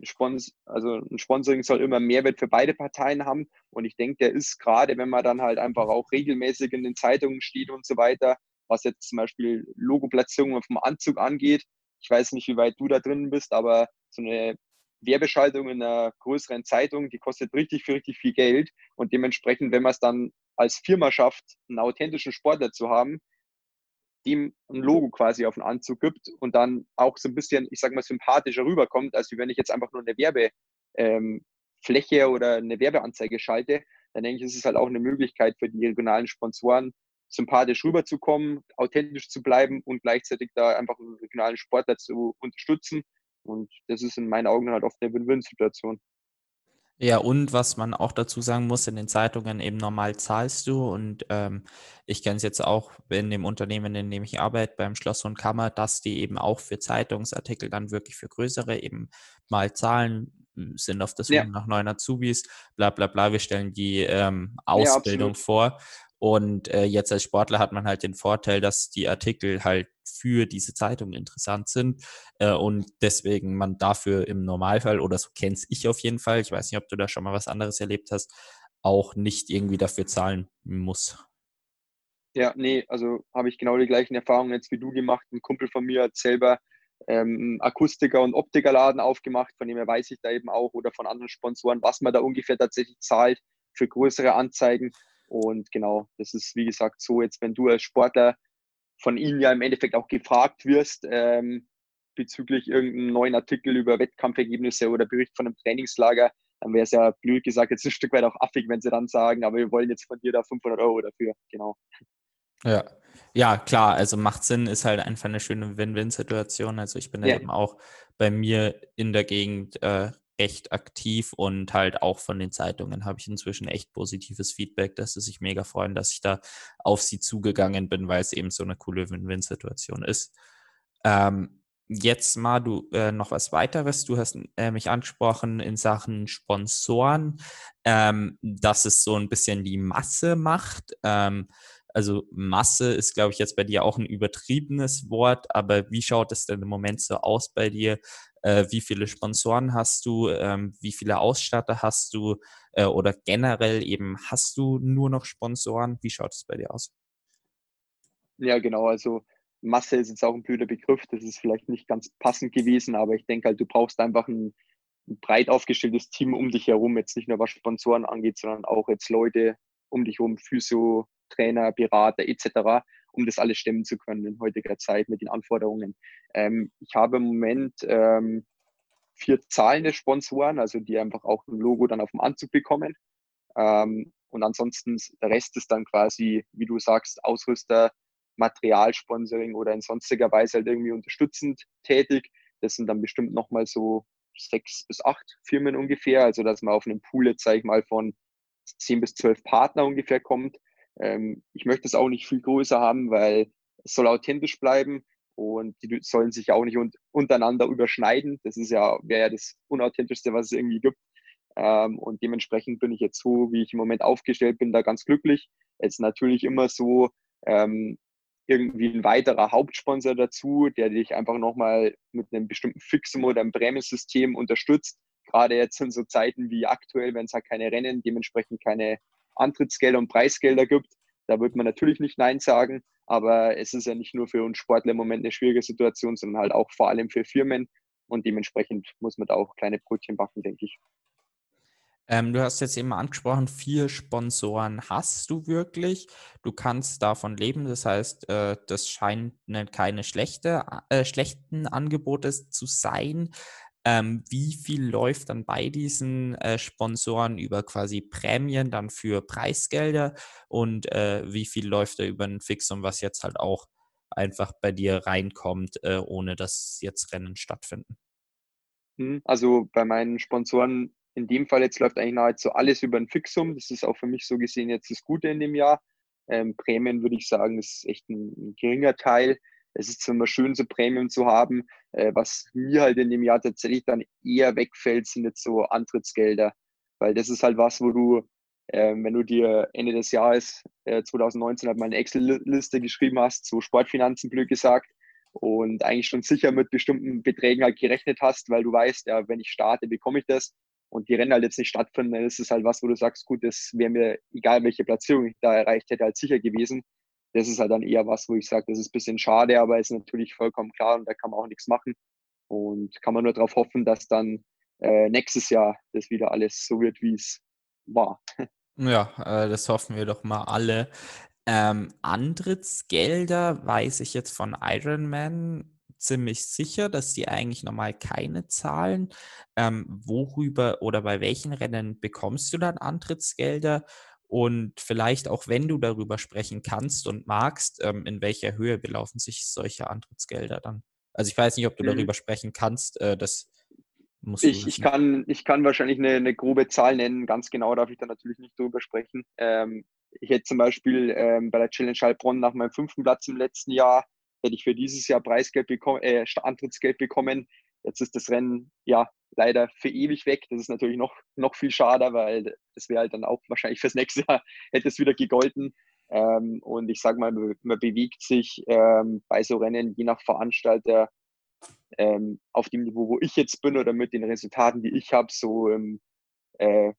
ein, Spons also ein Sponsoring soll immer Mehrwert für beide Parteien haben. Und ich denke, der ist gerade, wenn man dann halt einfach auch regelmäßig in den Zeitungen steht und so weiter, was jetzt zum Beispiel Logoplatzierung auf dem Anzug angeht. Ich weiß nicht, wie weit du da drin bist, aber so eine Werbeschaltung in einer größeren Zeitung, die kostet richtig viel, richtig viel Geld. Und dementsprechend, wenn man es dann als Firma schafft, einen authentischen Sportler zu haben, dem ein Logo quasi auf den Anzug gibt und dann auch so ein bisschen, ich sag mal, sympathischer rüberkommt, als wenn ich jetzt einfach nur eine Werbefläche ähm, oder eine Werbeanzeige schalte, dann denke ich, ist es halt auch eine Möglichkeit für die regionalen Sponsoren, sympathisch rüberzukommen, authentisch zu bleiben und gleichzeitig da einfach einen regionalen Sportler zu unterstützen. Und das ist in meinen Augen halt oft eine Win-Win-Situation. Ja, und was man auch dazu sagen muss, in den Zeitungen eben normal zahlst du und ähm, ich kenne es jetzt auch in dem Unternehmen, in dem ich arbeite, beim Schloss und Kammer, dass die eben auch für Zeitungsartikel dann wirklich für größere eben mal zahlen, sind auf das ja. nach neuen Azubis, bla bla bla, wir stellen die ähm, Ausbildung ja, vor und äh, jetzt als Sportler hat man halt den Vorteil, dass die Artikel halt für diese Zeitung interessant sind äh, und deswegen man dafür im Normalfall, oder so kenne ich auf jeden Fall, ich weiß nicht, ob du da schon mal was anderes erlebt hast, auch nicht irgendwie dafür zahlen muss. Ja, nee, also habe ich genau die gleichen Erfahrungen jetzt wie du gemacht. Ein Kumpel von mir hat selber ähm, Akustiker- und Optikerladen aufgemacht, von dem her weiß ich da eben auch oder von anderen Sponsoren, was man da ungefähr tatsächlich zahlt für größere Anzeigen. Und genau, das ist wie gesagt so, jetzt wenn du als Sportler von ihnen ja im Endeffekt auch gefragt wirst ähm, bezüglich irgendeinem neuen Artikel über Wettkampfergebnisse oder Bericht von einem Trainingslager, dann wäre es ja blöd gesagt jetzt ein Stück weit auch affig, wenn sie dann sagen, aber wir wollen jetzt von dir da 500 Euro dafür. Genau. Ja. Ja, klar, also macht Sinn, ist halt einfach eine schöne Win-Win-Situation. Also ich bin ja. eben auch bei mir in der Gegend äh, recht aktiv und halt auch von den Zeitungen habe ich inzwischen echt positives Feedback, dass sie sich mega freuen, dass ich da auf sie zugegangen bin, weil es eben so eine coole Win-Win-Situation ist. Ähm, jetzt mal du äh, noch was weiteres. Du hast äh, mich angesprochen in Sachen Sponsoren, ähm, dass es so ein bisschen die Masse macht. Ähm, also Masse ist, glaube ich, jetzt bei dir auch ein übertriebenes Wort, aber wie schaut es denn im Moment so aus bei dir? Äh, wie viele Sponsoren hast du? Ähm, wie viele Ausstatter hast du? Äh, oder generell eben hast du nur noch Sponsoren? Wie schaut es bei dir aus? Ja, genau. Also Masse ist jetzt auch ein blöder Begriff. Das ist vielleicht nicht ganz passend gewesen, aber ich denke halt, du brauchst einfach ein, ein breit aufgestelltes Team um dich herum. Jetzt nicht nur was Sponsoren angeht, sondern auch jetzt Leute um dich herum, Physio, Trainer, Berater etc., um das alles stemmen zu können in heutiger Zeit mit den Anforderungen. Ähm, ich habe im Moment ähm, vier zahlende Sponsoren, also die einfach auch ein Logo dann auf dem Anzug bekommen. Ähm, und ansonsten der Rest ist dann quasi, wie du sagst, Ausrüster, Materialsponsoring oder in sonstiger Weise halt irgendwie unterstützend tätig. Das sind dann bestimmt nochmal so sechs bis acht Firmen ungefähr. Also dass man auf einem Pool jetzt, sage ich mal, von zehn bis zwölf Partner ungefähr kommt. Ähm, ich möchte es auch nicht viel größer haben, weil es soll authentisch bleiben und die sollen sich auch nicht un untereinander überschneiden. Das ist ja, wäre ja das Unauthentischste, was es irgendwie gibt. Ähm, und dementsprechend bin ich jetzt so, wie ich im Moment aufgestellt bin, da ganz glücklich. Jetzt natürlich immer so ähm, irgendwie ein weiterer Hauptsponsor dazu, der dich einfach nochmal mit einem bestimmten Fixum oder einem Prämiensystem unterstützt. Gerade jetzt in so Zeiten wie aktuell, wenn es halt keine Rennen, dementsprechend keine Antrittsgelder und Preisgelder gibt. Da wird man natürlich nicht Nein sagen, aber es ist ja nicht nur für uns Sportler im Moment eine schwierige Situation, sondern halt auch vor allem für Firmen und dementsprechend muss man da auch kleine Brötchen backen, denke ich. Ähm, du hast jetzt eben angesprochen, vier Sponsoren hast du wirklich. Du kannst davon leben. Das heißt, äh, das scheint keine schlechte, äh, schlechten Angebote zu sein. Ähm, wie viel läuft dann bei diesen äh, Sponsoren über quasi Prämien dann für Preisgelder und äh, wie viel läuft da über ein Fixum, was jetzt halt auch einfach bei dir reinkommt, äh, ohne dass jetzt Rennen stattfinden? Hm, also bei meinen Sponsoren in dem Fall jetzt läuft eigentlich nahezu alles über ein Fixum. Das ist auch für mich so gesehen jetzt das Gute in dem Jahr. Ähm, Prämien würde ich sagen, ist echt ein, ein geringer Teil es ist immer schön, so Premium zu haben. Äh, was mir halt in dem Jahr tatsächlich dann eher wegfällt, sind jetzt so Antrittsgelder. Weil das ist halt was, wo du, äh, wenn du dir Ende des Jahres äh, 2019 halt mal eine Excel-Liste geschrieben hast, so Sportfinanzen blöd gesagt, und eigentlich schon sicher mit bestimmten Beträgen halt gerechnet hast, weil du weißt, ja, wenn ich starte, bekomme ich das und die Rennen halt jetzt nicht stattfinden, dann ist es halt was, wo du sagst, gut, das wäre mir, egal welche Platzierung ich da erreicht hätte, halt sicher gewesen das ist halt dann eher was, wo ich sage, das ist ein bisschen schade, aber ist natürlich vollkommen klar und da kann man auch nichts machen. Und kann man nur darauf hoffen, dass dann äh, nächstes Jahr das wieder alles so wird, wie es war. Ja, äh, das hoffen wir doch mal alle. Ähm, Antrittsgelder weiß ich jetzt von Ironman ziemlich sicher, dass die eigentlich normal keine zahlen. Ähm, worüber oder bei welchen Rennen bekommst du dann Antrittsgelder und vielleicht auch, wenn du darüber sprechen kannst und magst, ähm, in welcher Höhe belaufen sich solche Antrittsgelder dann? Also ich weiß nicht, ob du mhm. darüber sprechen kannst. Äh, das musst ich, ich, kann, ich kann wahrscheinlich eine, eine, grobe Zahl nennen. Ganz genau darf ich da natürlich nicht drüber sprechen. Ähm, ich hätte zum Beispiel ähm, bei der Challenge Heilbronn nach meinem fünften Platz im letzten Jahr, hätte ich für dieses Jahr Preisgeld bekommen, äh, Antrittsgeld bekommen. Jetzt ist das Rennen ja leider für ewig weg. Das ist natürlich noch, noch viel schade, weil das wäre halt dann auch wahrscheinlich fürs nächste Jahr hätte es wieder gegolten. Ähm, und ich sage mal, man bewegt sich ähm, bei so Rennen je nach Veranstalter ähm, auf dem Niveau, wo ich jetzt bin oder mit den Resultaten, die ich habe, so im äh,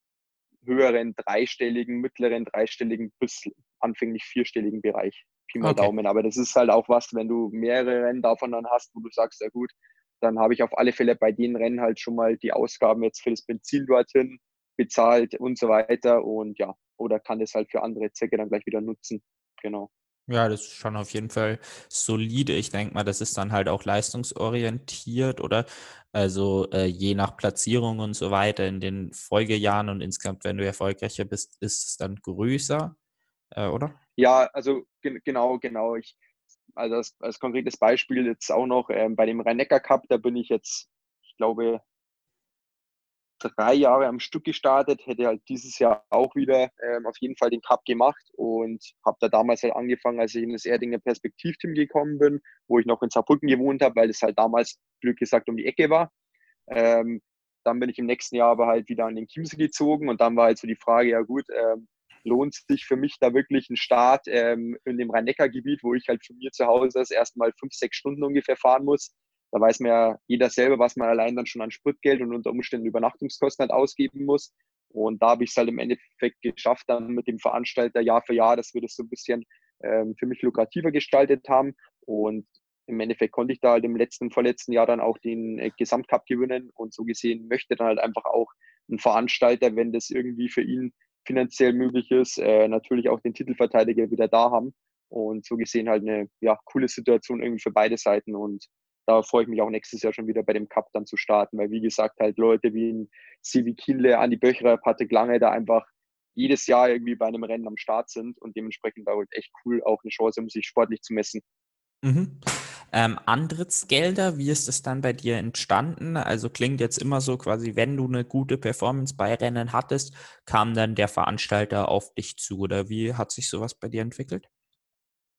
höheren dreistelligen, mittleren dreistelligen bis anfänglich vierstelligen Bereich. Pi mal okay. Daumen. Aber das ist halt auch was, wenn du mehrere Rennen davon dann hast, wo du sagst, ja gut, dann habe ich auf alle Fälle bei den Rennen halt schon mal die Ausgaben jetzt für das Benzin dorthin bezahlt und so weiter. Und ja, oder kann das halt für andere Zwecke dann gleich wieder nutzen. Genau. Ja, das ist schon auf jeden Fall solide. Ich denke mal, das ist dann halt auch leistungsorientiert, oder? Also äh, je nach Platzierung und so weiter in den Folgejahren und insgesamt, wenn du erfolgreicher bist, ist es dann größer, äh, oder? Ja, also ge genau, genau. Ich, also als, als, konkretes Beispiel jetzt auch noch ähm, bei dem Rhein-Neckar-Cup, da bin ich jetzt, ich glaube, drei Jahre am Stück gestartet, hätte halt dieses Jahr auch wieder ähm, auf jeden Fall den Cup gemacht und habe da damals halt angefangen, als ich in das Erdinger Perspektivteam gekommen bin, wo ich noch in Saarbrücken gewohnt habe, weil es halt damals, Glück gesagt, um die Ecke war. Ähm, dann bin ich im nächsten Jahr aber halt wieder an den Chiemsee gezogen und dann war halt so die Frage, ja gut, ähm, lohnt sich für mich da wirklich ein Start ähm, in dem Rhein-Neckar-Gebiet, wo ich halt von mir zu Hause das erstmal fünf, sechs Stunden ungefähr fahren muss, da weiß man ja jeder selber, was man allein dann schon an Spritgeld und unter Umständen Übernachtungskosten halt ausgeben muss. Und da habe ich es halt im Endeffekt geschafft, dann mit dem Veranstalter Jahr für Jahr, dass wir das so ein bisschen ähm, für mich lukrativer gestaltet haben. Und im Endeffekt konnte ich da halt im letzten, vorletzten Jahr dann auch den äh, Gesamtcup gewinnen. Und so gesehen möchte dann halt einfach auch ein Veranstalter, wenn das irgendwie für ihn finanziell möglich ist, äh, natürlich auch den Titelverteidiger wieder da haben. Und so gesehen halt eine ja, coole Situation irgendwie für beide Seiten. Und da freue ich mich auch nächstes Jahr schon wieder bei dem Cup dann zu starten, weil wie gesagt halt Leute wie ein Sivi Kinle, Andi Böchrer, Patrick Lange da einfach jedes Jahr irgendwie bei einem Rennen am Start sind und dementsprechend da halt echt cool auch eine Chance, um sich sportlich zu messen. Mhm. Ähm, Antrittsgelder, wie ist das dann bei dir entstanden? Also klingt jetzt immer so quasi, wenn du eine gute Performance bei Rennen hattest, kam dann der Veranstalter auf dich zu oder wie hat sich sowas bei dir entwickelt?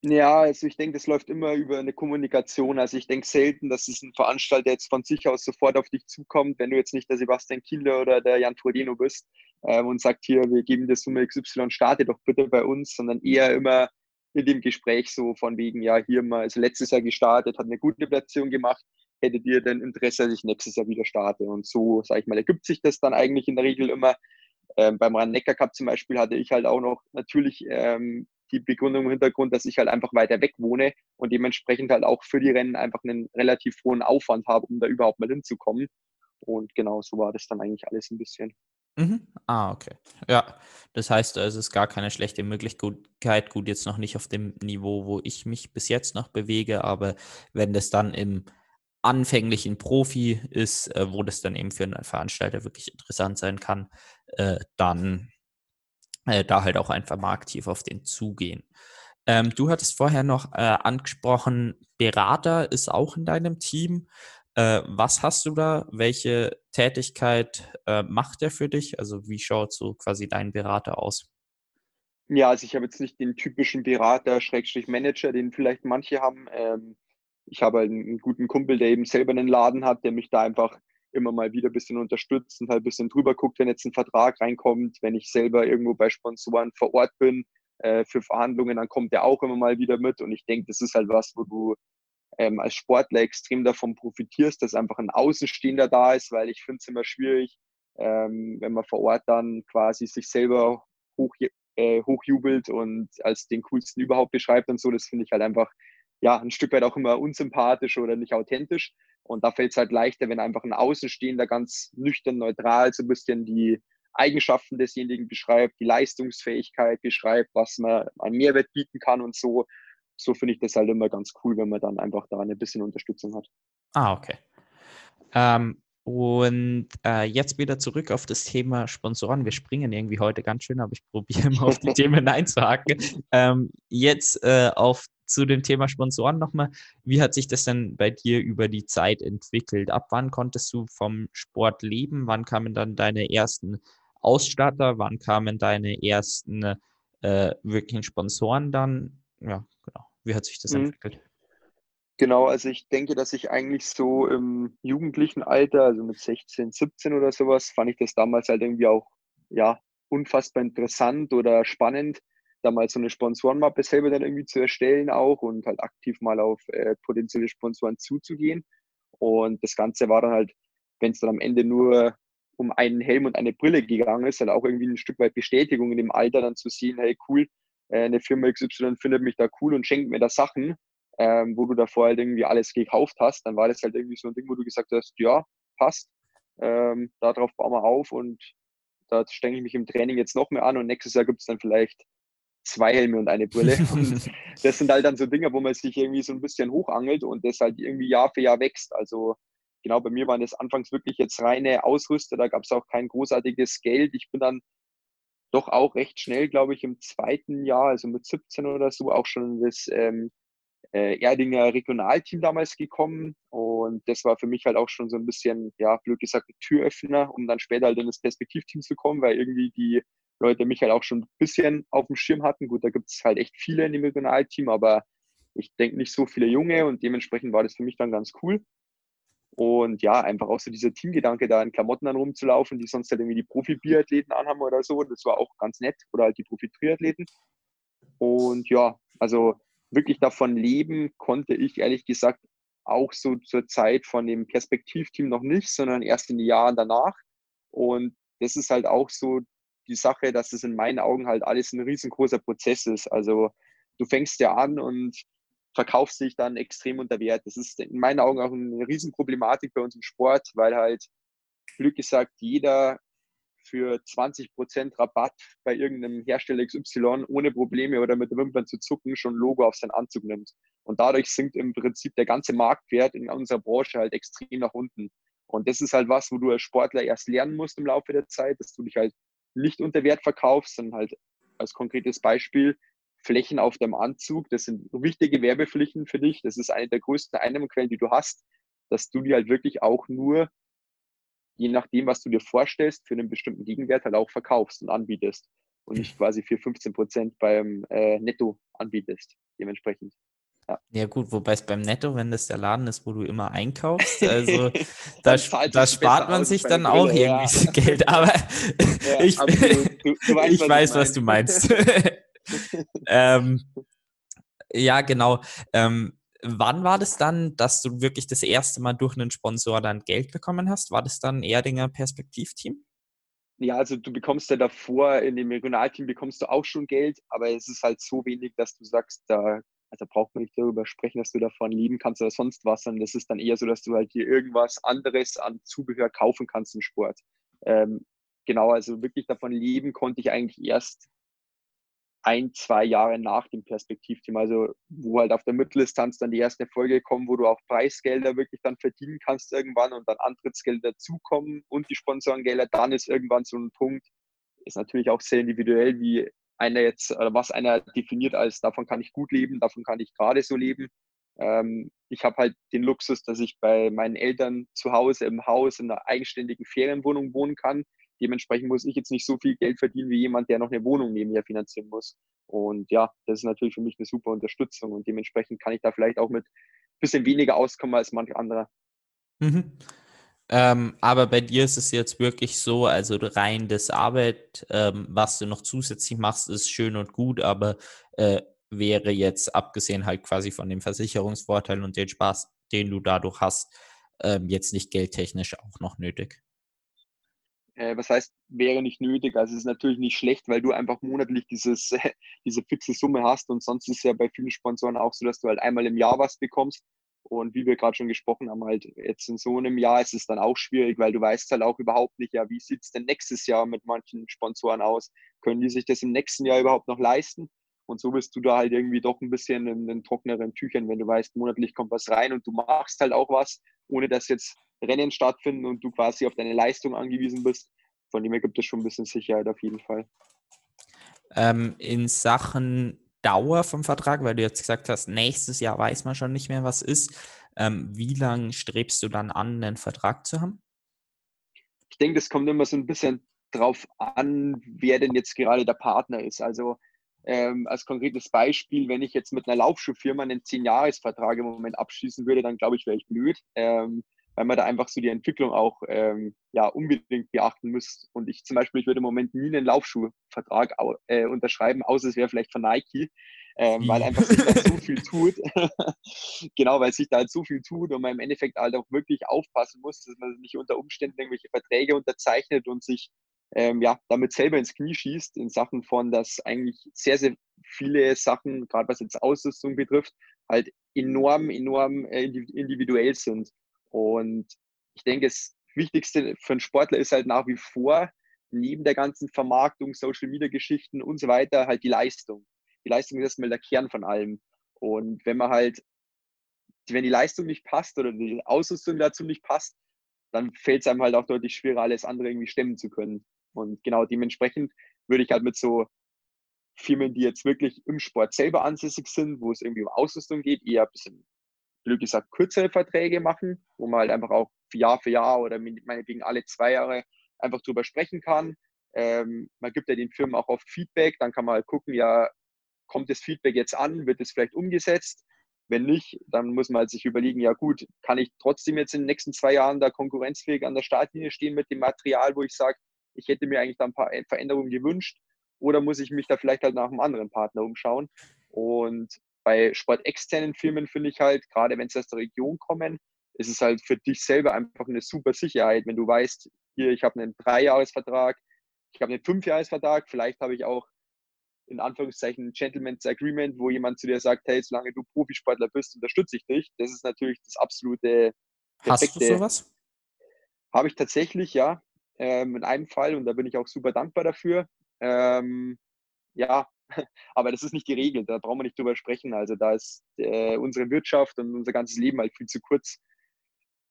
Ja, also ich denke, das läuft immer über eine Kommunikation. Also ich denke selten, dass es ein Veranstalter jetzt von sich aus sofort auf dich zukommt, wenn du jetzt nicht der Sebastian Kinder oder der Jan Tordino bist ähm, und sagt hier, wir geben dir Summe XY, starte doch bitte bei uns, sondern eher immer in dem Gespräch so von wegen, ja, hier mal, also letztes Jahr gestartet, hat eine gute Platzierung gemacht, hättet ihr denn Interesse, dass ich nächstes Jahr wieder starte? Und so, sage ich mal, ergibt sich das dann eigentlich in der Regel immer. Ähm, beim Rhein-Neckar-Cup zum Beispiel hatte ich halt auch noch natürlich ähm, die Begründung im Hintergrund, dass ich halt einfach weiter weg wohne und dementsprechend halt auch für die Rennen einfach einen relativ hohen Aufwand habe, um da überhaupt mal hinzukommen. Und genau so war das dann eigentlich alles ein bisschen. Mhm. Ah, okay. Ja, das heißt, es ist gar keine schlechte Möglichkeit. Gut, jetzt noch nicht auf dem Niveau, wo ich mich bis jetzt noch bewege, aber wenn das dann im anfänglichen Profi ist, äh, wo das dann eben für einen Veranstalter wirklich interessant sein kann, äh, dann äh, da halt auch einfach mal aktiv auf den zugehen. Ähm, du hattest vorher noch äh, angesprochen, Berater ist auch in deinem Team. Äh, was hast du da? Welche Tätigkeit äh, macht er für dich? Also wie schaut so quasi dein Berater aus? Ja, also ich habe jetzt nicht den typischen Berater, Schrägstrich Manager, den vielleicht manche haben. Ähm, ich habe halt einen guten Kumpel, der eben selber einen Laden hat, der mich da einfach immer mal wieder ein bisschen unterstützt und halt ein bisschen drüber guckt, wenn jetzt ein Vertrag reinkommt, wenn ich selber irgendwo bei Sponsoren vor Ort bin äh, für Verhandlungen, dann kommt der auch immer mal wieder mit und ich denke, das ist halt was, wo du ähm, als Sportler extrem davon profitierst, dass einfach ein Außenstehender da ist, weil ich finde es immer schwierig, ähm, wenn man vor Ort dann quasi sich selber hoch, äh, hochjubelt und als den coolsten überhaupt beschreibt und so, das finde ich halt einfach ja ein Stück weit auch immer unsympathisch oder nicht authentisch. Und da fällt es halt leichter, wenn einfach ein Außenstehender ganz nüchtern, neutral so ein bisschen die Eigenschaften desjenigen beschreibt, die Leistungsfähigkeit beschreibt, was man an Mehrwert bieten kann und so. So finde ich das halt immer ganz cool, wenn man dann einfach da ein bisschen Unterstützung hat. Ah, okay. Ähm, und äh, jetzt wieder zurück auf das Thema Sponsoren. Wir springen irgendwie heute ganz schön, aber ich probiere mal auf die Themen einzuhaken. Ähm, jetzt äh, auf zu dem Thema Sponsoren nochmal. Wie hat sich das denn bei dir über die Zeit entwickelt? Ab wann konntest du vom Sport leben? Wann kamen dann deine ersten Ausstatter? Wann kamen deine ersten äh, wirklichen Sponsoren dann? Ja. Wie hat sich das mhm. entwickelt? Genau, also ich denke, dass ich eigentlich so im jugendlichen Alter, also mit 16, 17 oder sowas, fand ich das damals halt irgendwie auch, ja, unfassbar interessant oder spannend, da mal so eine Sponsorenmappe selber dann irgendwie zu erstellen auch und halt aktiv mal auf äh, potenzielle Sponsoren zuzugehen. Und das Ganze war dann halt, wenn es dann am Ende nur um einen Helm und eine Brille gegangen ist, halt auch irgendwie ein Stück weit Bestätigung in dem Alter dann zu sehen, hey cool, äh, eine Firma XY findet mich da cool und schenkt mir da Sachen, ähm, wo du davor halt irgendwie alles gekauft hast, dann war das halt irgendwie so ein Ding, wo du gesagt hast, ja, passt, ähm, darauf bauen wir auf und da stecke ich mich im Training jetzt noch mehr an und nächstes Jahr gibt es dann vielleicht zwei Helme und eine Brille. Und das sind halt dann so Dinge, wo man sich irgendwie so ein bisschen hochangelt und das halt irgendwie Jahr für Jahr wächst. Also genau, bei mir waren das anfangs wirklich jetzt reine Ausrüster, da gab es auch kein großartiges Geld. Ich bin dann doch auch recht schnell, glaube ich, im zweiten Jahr, also mit 17 oder so, auch schon in das ähm, äh, Erdinger Regionalteam damals gekommen. Und das war für mich halt auch schon so ein bisschen, ja, blöd gesagt, ein Türöffner, um dann später halt in das Perspektivteam zu kommen, weil irgendwie die Leute mich halt auch schon ein bisschen auf dem Schirm hatten. Gut, da gibt es halt echt viele in dem Regionalteam, aber ich denke nicht so viele Junge und dementsprechend war das für mich dann ganz cool. Und ja, einfach auch so dieser Teamgedanke, da in Klamotten dann rumzulaufen, die sonst halt irgendwie die Profi-Biathleten anhaben oder so, das war auch ganz nett. Oder halt die Profi-Triathleten. Und ja, also wirklich davon leben konnte ich ehrlich gesagt auch so zur Zeit von dem Perspektivteam noch nicht, sondern erst in den Jahren danach. Und das ist halt auch so die Sache, dass es in meinen Augen halt alles ein riesengroßer Prozess ist. Also du fängst ja an und verkaufst dich dann extrem unter Wert. Das ist in meinen Augen auch eine Riesenproblematik bei uns im Sport, weil halt, Glück gesagt, jeder für 20% Rabatt bei irgendeinem Hersteller XY ohne Probleme oder mit Wimpern zu zucken schon Logo auf seinen Anzug nimmt. Und dadurch sinkt im Prinzip der ganze Marktwert in unserer Branche halt extrem nach unten. Und das ist halt was, wo du als Sportler erst lernen musst im Laufe der Zeit, dass du dich halt nicht unter Wert verkaufst, sondern halt als konkretes Beispiel Flächen auf deinem Anzug. Das sind wichtige Werbepflichten für dich. Das ist eine der größten Einnahmequellen, die du hast, dass du die halt wirklich auch nur je nachdem, was du dir vorstellst, für einen bestimmten Gegenwert halt auch verkaufst und anbietest und nicht quasi für 15 Prozent beim äh, Netto anbietest, dementsprechend. Ja. ja. gut, wobei es beim Netto, wenn das der Laden ist, wo du immer einkaufst, also da, da spart man sich dann auch Brille, irgendwie ja. Geld, aber ja, ich, du, du weißt, ich was weiß, was du meinst. ähm, ja, genau. Ähm, wann war das dann, dass du wirklich das erste Mal durch einen Sponsor dann Geld bekommen hast? War das dann Erdinger Perspektivteam? Ja, also du bekommst ja davor in dem Regionalteam bekommst du auch schon Geld, aber es ist halt so wenig, dass du sagst, da also braucht man nicht darüber sprechen, dass du davon leben kannst oder sonst was, sondern das ist dann eher so, dass du halt hier irgendwas anderes an Zubehör kaufen kannst im Sport. Ähm, genau, also wirklich davon leben konnte ich eigentlich erst ein, zwei Jahre nach dem Perspektivteam, also wo halt auf der Mitteldistanz dann die ersten Erfolge kommen, wo du auch Preisgelder wirklich dann verdienen kannst irgendwann und dann Antrittsgelder dazukommen und die Sponsorengelder, dann ist irgendwann so ein Punkt, ist natürlich auch sehr individuell, wie einer jetzt, oder was einer definiert als, davon kann ich gut leben, davon kann ich gerade so leben. Ähm, ich habe halt den Luxus, dass ich bei meinen Eltern zu Hause im Haus in einer eigenständigen Ferienwohnung wohnen kann Dementsprechend muss ich jetzt nicht so viel Geld verdienen wie jemand, der noch eine Wohnung nebenher finanzieren muss. Und ja, das ist natürlich für mich eine super Unterstützung und dementsprechend kann ich da vielleicht auch mit ein bisschen weniger auskommen als manch anderer. Mhm. Ähm, aber bei dir ist es jetzt wirklich so, also rein das Arbeit, ähm, was du noch zusätzlich machst, ist schön und gut, aber äh, wäre jetzt abgesehen halt quasi von dem Versicherungsvorteil und den Spaß, den du dadurch hast, ähm, jetzt nicht geldtechnisch auch noch nötig. Äh, was heißt, wäre nicht nötig. Also es ist natürlich nicht schlecht, weil du einfach monatlich dieses, äh, diese fixe Summe hast und sonst ist ja bei vielen Sponsoren auch so, dass du halt einmal im Jahr was bekommst. Und wie wir gerade schon gesprochen haben, halt jetzt in so einem Jahr ist es dann auch schwierig, weil du weißt halt auch überhaupt nicht, ja, wie sieht es denn nächstes Jahr mit manchen Sponsoren aus? Können die sich das im nächsten Jahr überhaupt noch leisten? Und so bist du da halt irgendwie doch ein bisschen in den trockneren Tüchern, wenn du weißt, monatlich kommt was rein und du machst halt auch was, ohne dass jetzt Rennen stattfinden und du quasi auf deine Leistung angewiesen bist. Von dem her gibt es schon ein bisschen Sicherheit auf jeden Fall. Ähm, in Sachen Dauer vom Vertrag, weil du jetzt gesagt hast, nächstes Jahr weiß man schon nicht mehr, was ist. Ähm, wie lange strebst du dann an, einen Vertrag zu haben? Ich denke, das kommt immer so ein bisschen drauf an, wer denn jetzt gerade der Partner ist. Also ähm, als konkretes Beispiel, wenn ich jetzt mit einer Laufschuhfirma einen 10-Jahres-Vertrag im Moment abschließen würde, dann glaube ich, wäre ich blöd. Ähm, weil man da einfach so die Entwicklung auch ähm, ja, unbedingt beachten muss. Und ich zum Beispiel, ich würde im Moment nie einen Laufschuhvertrag äh, unterschreiben, außer es wäre vielleicht von Nike, ähm, weil einfach sich da so viel tut. genau, weil sich da halt so viel tut und man im Endeffekt halt auch wirklich aufpassen muss, dass man nicht unter Umständen irgendwelche Verträge unterzeichnet und sich ähm, ja, damit selber ins Knie schießt in Sachen von, dass eigentlich sehr, sehr viele Sachen, gerade was jetzt Ausrüstung betrifft, halt enorm, enorm äh, individuell sind. Und ich denke, das Wichtigste für einen Sportler ist halt nach wie vor, neben der ganzen Vermarktung, Social Media Geschichten und so weiter, halt die Leistung. Die Leistung ist erstmal der Kern von allem. Und wenn man halt, wenn die Leistung nicht passt oder die Ausrüstung dazu nicht passt, dann fällt es einem halt auch deutlich schwerer, alles andere irgendwie stemmen zu können. Und genau dementsprechend würde ich halt mit so Firmen, die jetzt wirklich im Sport selber ansässig sind, wo es irgendwie um Ausrüstung geht, eher ein bisschen, blöd gesagt, kürzere Verträge machen, wo man halt einfach auch Jahr für Jahr oder meinetwegen alle zwei Jahre einfach drüber sprechen kann. Ähm, man gibt ja den Firmen auch oft Feedback, dann kann man halt gucken, ja, kommt das Feedback jetzt an, wird es vielleicht umgesetzt? Wenn nicht, dann muss man halt sich überlegen, ja gut, kann ich trotzdem jetzt in den nächsten zwei Jahren da konkurrenzfähig an der Startlinie stehen mit dem Material, wo ich sage, ich hätte mir eigentlich da ein paar Veränderungen gewünscht oder muss ich mich da vielleicht halt nach einem anderen Partner umschauen. Und bei sportexternen Firmen finde ich halt, gerade wenn sie aus der Region kommen, ist es halt für dich selber einfach eine super Sicherheit, wenn du weißt, hier, ich habe einen Dreijahresvertrag, ich habe einen Fünfjahresvertrag, vielleicht habe ich auch in Anführungszeichen ein Gentleman's Agreement, wo jemand zu dir sagt, hey, solange du Profisportler bist, unterstütze ich dich. Das ist natürlich das absolute perfekte. Hast du sowas? Habe ich tatsächlich, ja ähm, in einem Fall und da bin ich auch super dankbar dafür. Ähm, ja, aber das ist nicht die Regel, da brauchen wir nicht drüber sprechen. Also da ist äh, unsere Wirtschaft und unser ganzes Leben halt viel zu kurz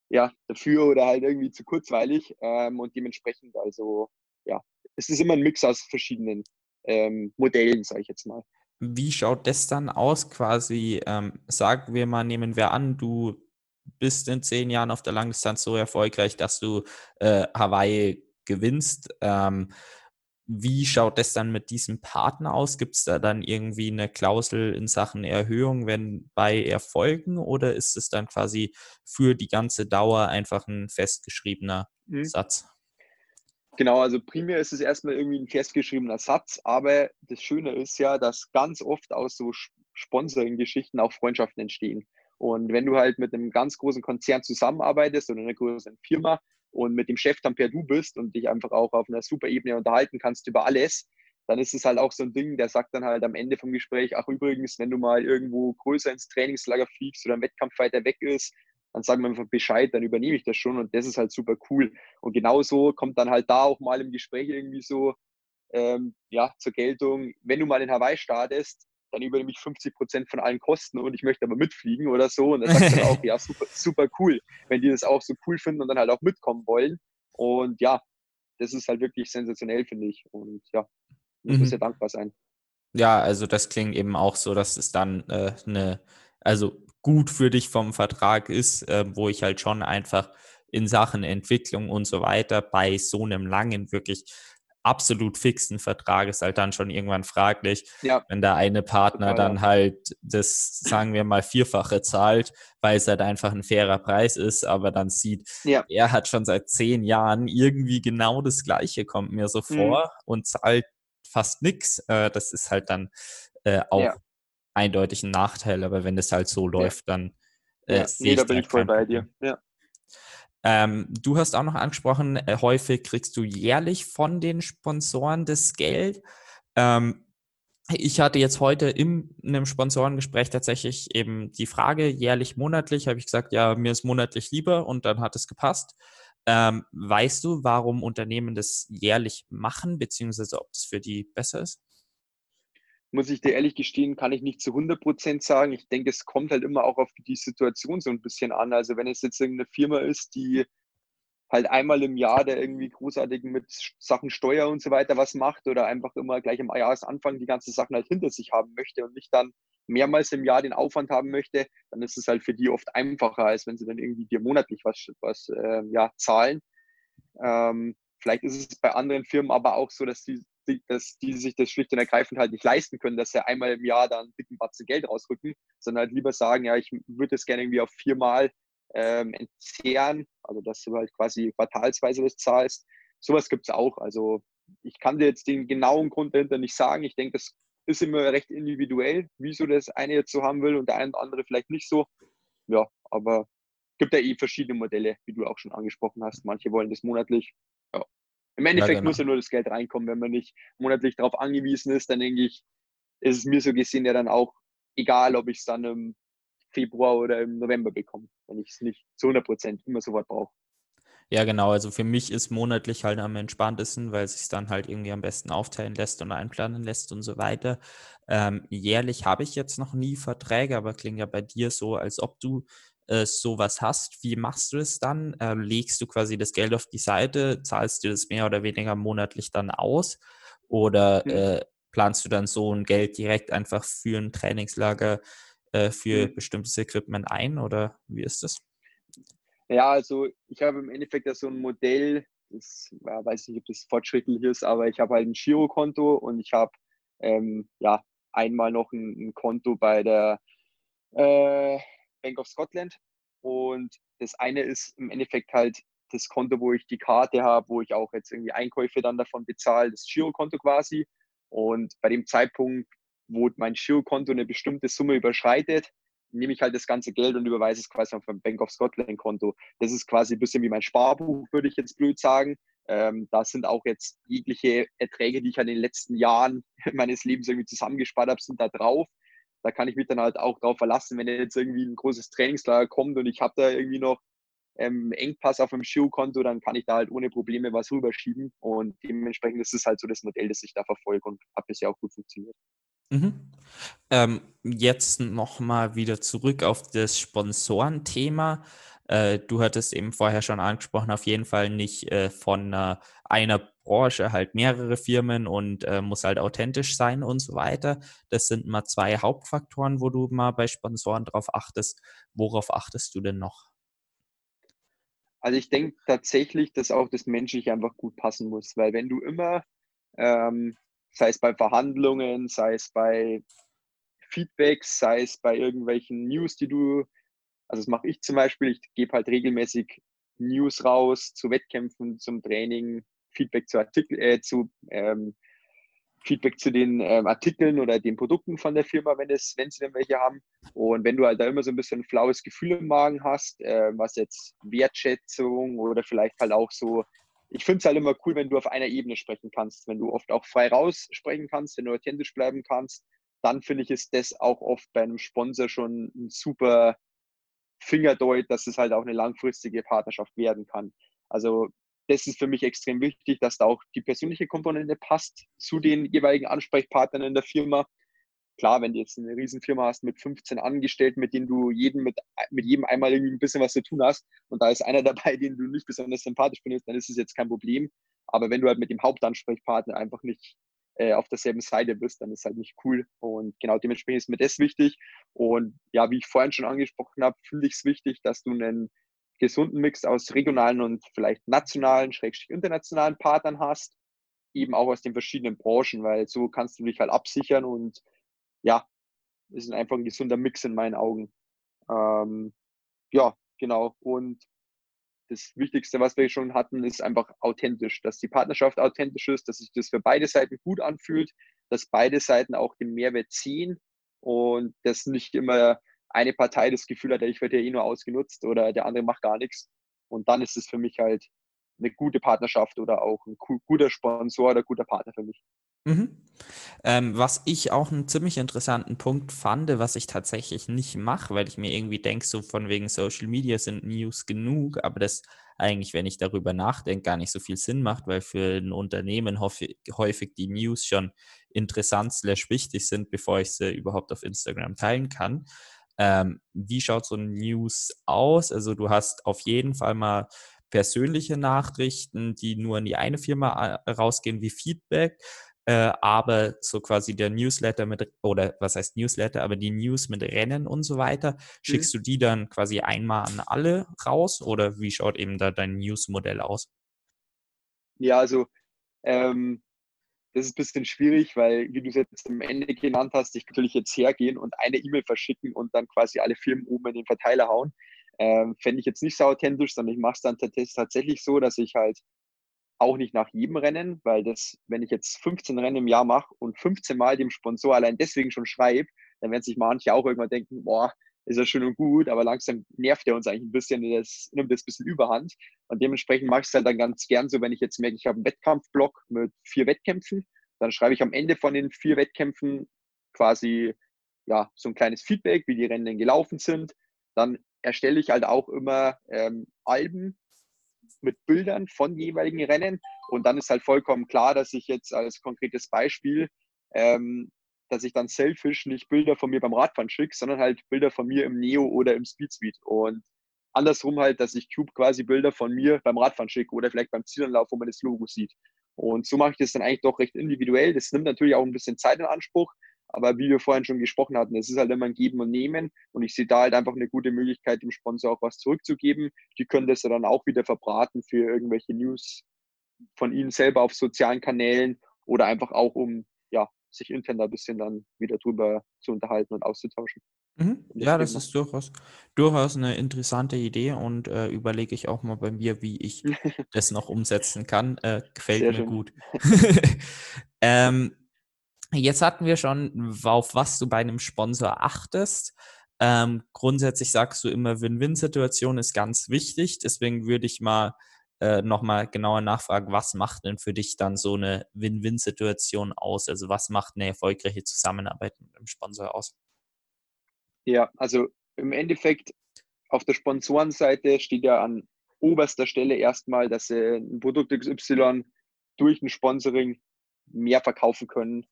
ja, dafür oder halt irgendwie zu kurzweilig ähm, und dementsprechend, also ja, es ist immer ein Mix aus verschiedenen ähm, Modellen, sage ich jetzt mal. Wie schaut das dann aus quasi? Ähm, sagen wir mal, nehmen wir an, du bist in zehn Jahren auf der Langdistanz so erfolgreich, dass du äh, Hawaii gewinnst. Ähm, wie schaut das dann mit diesem Partner aus? Gibt es da dann irgendwie eine Klausel in Sachen Erhöhung, wenn bei Erfolgen oder ist es dann quasi für die ganze Dauer einfach ein festgeschriebener mhm. Satz? Genau, also primär ist es erstmal irgendwie ein festgeschriebener Satz, aber das Schöne ist ja, dass ganz oft aus so Sponsoring-Geschichten auch Freundschaften entstehen. Und wenn du halt mit einem ganz großen Konzern zusammenarbeitest oder einer großen Firma und mit dem Chef dann per Du bist und dich einfach auch auf einer super Ebene unterhalten kannst über alles, dann ist es halt auch so ein Ding, der sagt dann halt am Ende vom Gespräch, ach übrigens, wenn du mal irgendwo größer ins Trainingslager fliegst oder ein Wettkampf weiter weg ist, dann sagen wir einfach Bescheid, dann übernehme ich das schon und das ist halt super cool. Und genauso kommt dann halt da auch mal im Gespräch irgendwie so ähm, ja, zur Geltung, wenn du mal in Hawaii startest, dann übernehme ich 50 Prozent von allen Kosten und ich möchte aber mitfliegen oder so. Und dann sagt er auch, ja, super, super cool, wenn die das auch so cool finden und dann halt auch mitkommen wollen. Und ja, das ist halt wirklich sensationell, finde ich. Und ja, muss mhm. sehr dankbar sein. Ja, also das klingt eben auch so, dass es dann äh, eine, also gut für dich vom Vertrag ist, äh, wo ich halt schon einfach in Sachen Entwicklung und so weiter bei so einem langen, wirklich absolut fixen Vertrag ist halt dann schon irgendwann fraglich, ja. wenn der eine Partner Total, dann halt das, sagen wir mal, Vierfache zahlt, weil es halt einfach ein fairer Preis ist, aber dann sieht, ja. er hat schon seit zehn Jahren irgendwie genau das Gleiche, kommt mir so mhm. vor mhm. und zahlt fast nichts. Äh, das ist halt dann äh, auch ja. eindeutig ein Nachteil, aber wenn es halt so läuft, dann äh, ja. nee, da bin ich voll bei dir. Ja. Ähm, du hast auch noch angesprochen, äh, häufig kriegst du jährlich von den Sponsoren das Geld. Ähm, ich hatte jetzt heute in einem Sponsorengespräch tatsächlich eben die Frage, jährlich, monatlich, habe ich gesagt, ja, mir ist monatlich lieber und dann hat es gepasst. Ähm, weißt du, warum Unternehmen das jährlich machen, beziehungsweise ob das für die besser ist? Muss ich dir ehrlich gestehen, kann ich nicht zu 100 Prozent sagen. Ich denke, es kommt halt immer auch auf die Situation so ein bisschen an. Also wenn es jetzt irgendeine Firma ist, die halt einmal im Jahr der irgendwie großartig mit Sachen Steuer und so weiter was macht oder einfach immer gleich am Jahresanfang die ganzen Sachen halt hinter sich haben möchte und nicht dann mehrmals im Jahr den Aufwand haben möchte, dann ist es halt für die oft einfacher, als wenn sie dann irgendwie dir monatlich was, was äh, ja, zahlen. Ähm, vielleicht ist es bei anderen Firmen aber auch so, dass die dass die sich das schlicht und ergreifend halt nicht leisten können, dass sie einmal im Jahr dann einen dicken Batzen Geld rausrücken, sondern halt lieber sagen, ja, ich würde das gerne irgendwie auf viermal ähm, entzehren, also dass du halt quasi quartalsweise das zahlst. Sowas gibt es auch. Also ich kann dir jetzt den genauen Grund dahinter nicht sagen. Ich denke, das ist immer recht individuell, wieso das eine jetzt so haben will und der eine oder andere vielleicht nicht so. Ja, aber es gibt ja eh verschiedene Modelle, wie du auch schon angesprochen hast. Manche wollen das monatlich. Ja. Im Endeffekt ja, genau. muss ja nur das Geld reinkommen. Wenn man nicht monatlich darauf angewiesen ist, dann denke ich, ist es mir so gesehen ja dann auch egal, ob ich es dann im Februar oder im November bekomme, wenn ich es nicht zu 100 Prozent immer sofort brauche. Ja, genau. Also für mich ist monatlich halt am entspanntesten, weil es sich dann halt irgendwie am besten aufteilen lässt und einplanen lässt und so weiter. Ähm, jährlich habe ich jetzt noch nie Verträge, aber klingt ja bei dir so, als ob du äh, sowas hast. Wie machst du es dann? Äh, legst du quasi das Geld auf die Seite, zahlst du das mehr oder weniger monatlich dann aus? Oder mhm. äh, planst du dann so ein Geld direkt einfach für ein Trainingslager, äh, für mhm. bestimmtes Equipment ein? Oder wie ist das? Ja, also ich habe im Endeffekt ja so ein Modell, das ja, weiß nicht, ob das fortschrittlich ist, aber ich habe halt ein Girokonto und ich habe ähm, ja einmal noch ein, ein Konto bei der äh, Bank of Scotland. Und das eine ist im Endeffekt halt das Konto, wo ich die Karte habe, wo ich auch jetzt irgendwie Einkäufe dann davon bezahle, das Girokonto quasi. Und bei dem Zeitpunkt, wo mein Girokonto eine bestimmte Summe überschreitet, nehme ich halt das ganze Geld und überweise es quasi auf ein Bank of Scotland Konto. Das ist quasi ein bisschen wie mein Sparbuch, würde ich jetzt blöd sagen. Ähm, da sind auch jetzt jegliche Erträge, die ich an den letzten Jahren meines Lebens irgendwie zusammengespart habe, sind da drauf. Da kann ich mich dann halt auch drauf verlassen, wenn jetzt irgendwie ein großes Trainingslager kommt und ich habe da irgendwie noch ähm, Engpass auf dem Girokonto, dann kann ich da halt ohne Probleme was rüberschieben. Und dementsprechend ist es halt so das Modell, das ich da verfolge und hat bisher auch gut funktioniert. Mhm. Ähm, jetzt nochmal wieder zurück auf das Sponsorenthema. Äh, du hattest eben vorher schon angesprochen, auf jeden Fall nicht äh, von äh, einer Branche halt mehrere Firmen und äh, muss halt authentisch sein und so weiter. Das sind mal zwei Hauptfaktoren, wo du mal bei Sponsoren drauf achtest. Worauf achtest du denn noch? Also ich denke tatsächlich, dass auch das Menschliche einfach gut passen muss, weil wenn du immer ähm, sei es bei Verhandlungen, sei es bei Feedbacks, sei es bei irgendwelchen News, die du, also das mache ich zum Beispiel, ich gebe halt regelmäßig News raus zu Wettkämpfen, zum Training, Feedback zu Artikel, äh, zu ähm, Feedback zu den ähm, Artikeln oder den Produkten von der Firma, wenn, es, wenn sie denn welche haben. Und wenn du halt da immer so ein bisschen ein flaues Gefühl im Magen hast, äh, was jetzt Wertschätzung oder vielleicht halt auch so ich finde es halt immer cool, wenn du auf einer Ebene sprechen kannst, wenn du oft auch frei raus sprechen kannst, wenn du authentisch bleiben kannst, dann finde ich, ist das auch oft bei einem Sponsor schon ein super Fingerdeut, dass es halt auch eine langfristige Partnerschaft werden kann. Also das ist für mich extrem wichtig, dass da auch die persönliche Komponente passt zu den jeweiligen Ansprechpartnern in der Firma klar, wenn du jetzt eine Riesenfirma hast mit 15 Angestellten, mit denen du jeden mit, mit jedem einmal irgendwie ein bisschen was zu tun hast und da ist einer dabei, den du nicht besonders sympathisch findest, dann ist es jetzt kein Problem. Aber wenn du halt mit dem Hauptansprechpartner einfach nicht äh, auf derselben Seite bist, dann ist halt nicht cool. Und genau dementsprechend ist mir das wichtig. Und ja, wie ich vorhin schon angesprochen habe, finde ich es wichtig, dass du einen gesunden Mix aus regionalen und vielleicht nationalen, schrägstrich internationalen Partnern hast, eben auch aus den verschiedenen Branchen, weil so kannst du dich halt absichern und ja, ist einfach ein gesunder Mix in meinen Augen. Ähm, ja, genau. Und das Wichtigste, was wir schon hatten, ist einfach authentisch, dass die Partnerschaft authentisch ist, dass sich das für beide Seiten gut anfühlt, dass beide Seiten auch den Mehrwert ziehen und dass nicht immer eine Partei das Gefühl hat, ich werde ja eh nur ausgenutzt oder der andere macht gar nichts. Und dann ist es für mich halt eine gute Partnerschaft oder auch ein guter Sponsor oder guter Partner für mich. Mhm. Ähm, was ich auch einen ziemlich interessanten Punkt fand, was ich tatsächlich nicht mache, weil ich mir irgendwie denke, so von wegen Social Media sind News genug, aber das eigentlich, wenn ich darüber nachdenke, gar nicht so viel Sinn macht, weil für ein Unternehmen häufig, häufig die News schon interessant slash wichtig sind, bevor ich sie überhaupt auf Instagram teilen kann. Ähm, wie schaut so ein News aus? Also du hast auf jeden Fall mal persönliche Nachrichten, die nur in die eine Firma äh, rausgehen, wie Feedback äh, aber so quasi der Newsletter mit, oder was heißt Newsletter, aber die News mit Rennen und so weiter, schickst mhm. du die dann quasi einmal an alle raus oder wie schaut eben da dein News-Modell aus? Ja, also ähm, das ist ein bisschen schwierig, weil, wie du es jetzt am Ende genannt hast, ich natürlich jetzt hergehen und eine E-Mail verschicken und dann quasi alle Firmen oben in den Verteiler hauen. Ähm, Fände ich jetzt nicht so authentisch, sondern ich mache es dann tatsächlich so, dass ich halt auch nicht nach jedem Rennen, weil das, wenn ich jetzt 15 Rennen im Jahr mache und 15 Mal dem Sponsor allein deswegen schon schreibe, dann werden sich manche auch irgendwann denken, boah, ist ja schön und gut, aber langsam nervt er uns eigentlich ein bisschen, das nimmt das ein bisschen Überhand. Und dementsprechend mache ich es halt dann ganz gern so, wenn ich jetzt merke, ich habe einen Wettkampfblock mit vier Wettkämpfen, dann schreibe ich am Ende von den vier Wettkämpfen quasi ja, so ein kleines Feedback, wie die Rennen gelaufen sind. Dann erstelle ich halt auch immer ähm, Alben mit Bildern von jeweiligen Rennen. Und dann ist halt vollkommen klar, dass ich jetzt als konkretes Beispiel, ähm, dass ich dann selfish nicht Bilder von mir beim Radfahren schicke, sondern halt Bilder von mir im Neo oder im Speedsuite. Und andersrum halt, dass ich Cube quasi Bilder von mir beim Radfahren schicke oder vielleicht beim Zielanlauf, wo man das Logo sieht. Und so mache ich das dann eigentlich doch recht individuell. Das nimmt natürlich auch ein bisschen Zeit in Anspruch, aber wie wir vorhin schon gesprochen hatten, es ist halt immer ein Geben und Nehmen. Und ich sehe da halt einfach eine gute Möglichkeit, dem Sponsor auch was zurückzugeben. Die können das dann auch wieder verbraten für irgendwelche News von ihnen selber auf sozialen Kanälen oder einfach auch, um ja, sich intern da ein bisschen dann wieder drüber zu unterhalten und auszutauschen. Mhm. Ja, das ist durchaus, durchaus eine interessante Idee und äh, überlege ich auch mal bei mir, wie ich das noch umsetzen kann. Äh, gefällt Sehr mir schön. gut. ähm, Jetzt hatten wir schon, auf was du bei einem Sponsor achtest. Ähm, grundsätzlich sagst du immer, Win-Win-Situation ist ganz wichtig. Deswegen würde ich mal äh, nochmal genauer nachfragen, was macht denn für dich dann so eine Win-Win-Situation aus? Also was macht eine erfolgreiche Zusammenarbeit mit einem Sponsor aus? Ja, also im Endeffekt auf der Sponsorenseite steht ja an oberster Stelle erstmal, dass sie ein Produkt XY durch ein Sponsoring mehr verkaufen können,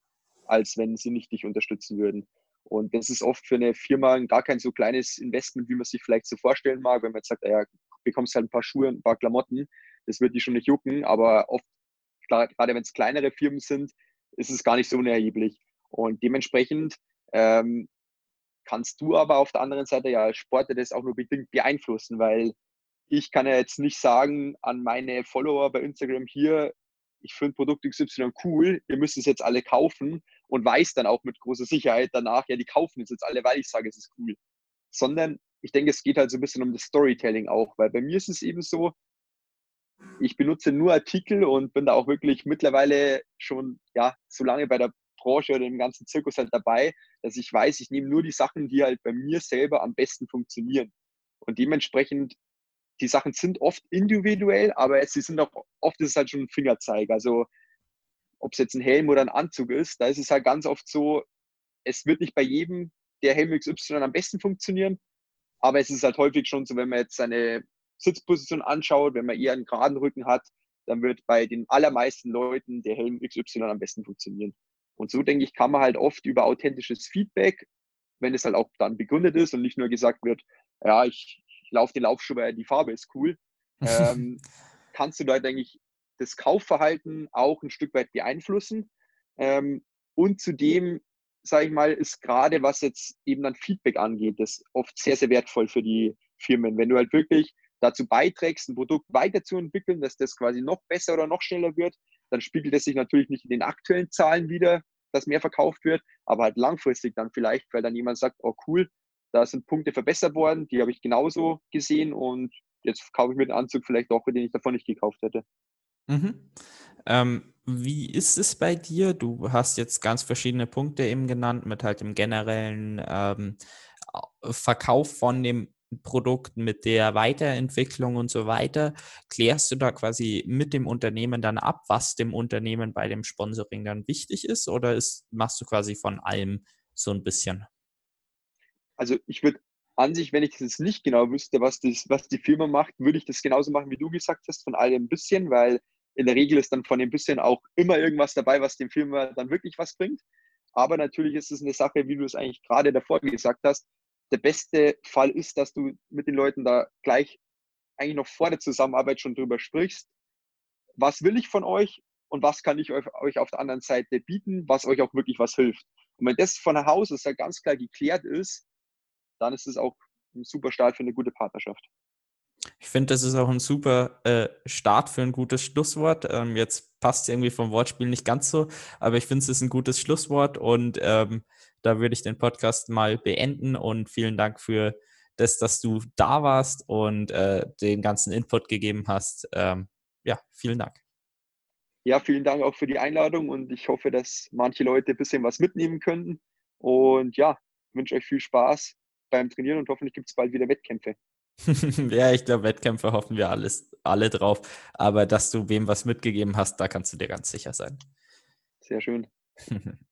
als wenn sie nicht dich unterstützen würden. Und das ist oft für eine Firma gar kein so kleines Investment, wie man sich vielleicht so vorstellen mag, wenn man jetzt sagt, ja, bekommst halt ein paar Schuhe, ein paar Klamotten, das wird die schon nicht jucken, aber oft, gerade wenn es kleinere Firmen sind, ist es gar nicht so unerheblich. Und dementsprechend ähm, kannst du aber auf der anderen Seite ja als Sportler das auch nur bedingt beeinflussen, weil ich kann ja jetzt nicht sagen an meine Follower bei Instagram hier, ich finde Produkt XY cool, ihr müsst es jetzt alle kaufen und weiß dann auch mit großer Sicherheit danach, ja, die kaufen es jetzt alle, weil ich sage, es ist cool. Sondern ich denke, es geht halt so ein bisschen um das Storytelling auch, weil bei mir ist es eben so, ich benutze nur Artikel und bin da auch wirklich mittlerweile schon, ja, so lange bei der Branche oder im ganzen Zirkus halt dabei, dass ich weiß, ich nehme nur die Sachen, die halt bei mir selber am besten funktionieren. Und dementsprechend die Sachen sind oft individuell, aber sie sind auch oft ist es halt schon ein Fingerzeig. Also ob es jetzt ein Helm oder ein Anzug ist, da ist es halt ganz oft so, es wird nicht bei jedem der Helm XY am besten funktionieren, aber es ist halt häufig schon so, wenn man jetzt seine Sitzposition anschaut, wenn man eher einen geraden Rücken hat, dann wird bei den allermeisten Leuten der Helm XY am besten funktionieren. Und so denke ich, kann man halt oft über authentisches Feedback, wenn es halt auch dann begründet ist und nicht nur gesagt wird, ja, ich, ich laufe den Laufschuh, weil die Farbe ist cool, ähm, kannst du da, denke ich, das Kaufverhalten auch ein Stück weit beeinflussen. Ähm, und zudem, sage ich mal, ist gerade was jetzt eben dann Feedback angeht, das oft sehr, sehr wertvoll für die Firmen. Wenn du halt wirklich dazu beiträgst, ein Produkt weiterzuentwickeln, dass das quasi noch besser oder noch schneller wird, dann spiegelt es sich natürlich nicht in den aktuellen Zahlen wieder, dass mehr verkauft wird, aber halt langfristig dann vielleicht, weil dann jemand sagt, oh cool, da sind Punkte verbessert worden, die habe ich genauso gesehen und jetzt kaufe ich mir den Anzug vielleicht auch, den ich davon nicht gekauft hätte. Mhm. Ähm, wie ist es bei dir? Du hast jetzt ganz verschiedene Punkte eben genannt, mit halt dem generellen ähm, Verkauf von dem Produkt, mit der Weiterentwicklung und so weiter. Klärst du da quasi mit dem Unternehmen dann ab, was dem Unternehmen bei dem Sponsoring dann wichtig ist, oder ist, machst du quasi von allem so ein bisschen? Also ich würde an sich, wenn ich das nicht genau wüsste, was, das, was die Firma macht, würde ich das genauso machen, wie du gesagt hast, von allem ein bisschen, weil in der Regel ist dann von dem bisschen auch immer irgendwas dabei, was dem Firma dann wirklich was bringt. Aber natürlich ist es eine Sache, wie du es eigentlich gerade davor gesagt hast. Der beste Fall ist, dass du mit den Leuten da gleich eigentlich noch vor der Zusammenarbeit schon drüber sprichst. Was will ich von euch und was kann ich euch auf der anderen Seite bieten, was euch auch wirklich was hilft? Und wenn das von Haus aus ganz klar geklärt ist, dann ist es auch ein super Start für eine gute Partnerschaft. Ich finde, das ist auch ein super äh, Start für ein gutes Schlusswort. Ähm, jetzt passt es irgendwie vom Wortspiel nicht ganz so, aber ich finde, es ist ein gutes Schlusswort und ähm, da würde ich den Podcast mal beenden und vielen Dank für das, dass du da warst und äh, den ganzen Input gegeben hast. Ähm, ja, vielen Dank. Ja, vielen Dank auch für die Einladung und ich hoffe, dass manche Leute ein bisschen was mitnehmen könnten. Und ja, wünsche euch viel Spaß beim Trainieren und hoffentlich gibt es bald wieder Wettkämpfe. ja, ich glaube, Wettkämpfe hoffen wir alles, alle drauf. Aber dass du wem was mitgegeben hast, da kannst du dir ganz sicher sein. Sehr schön.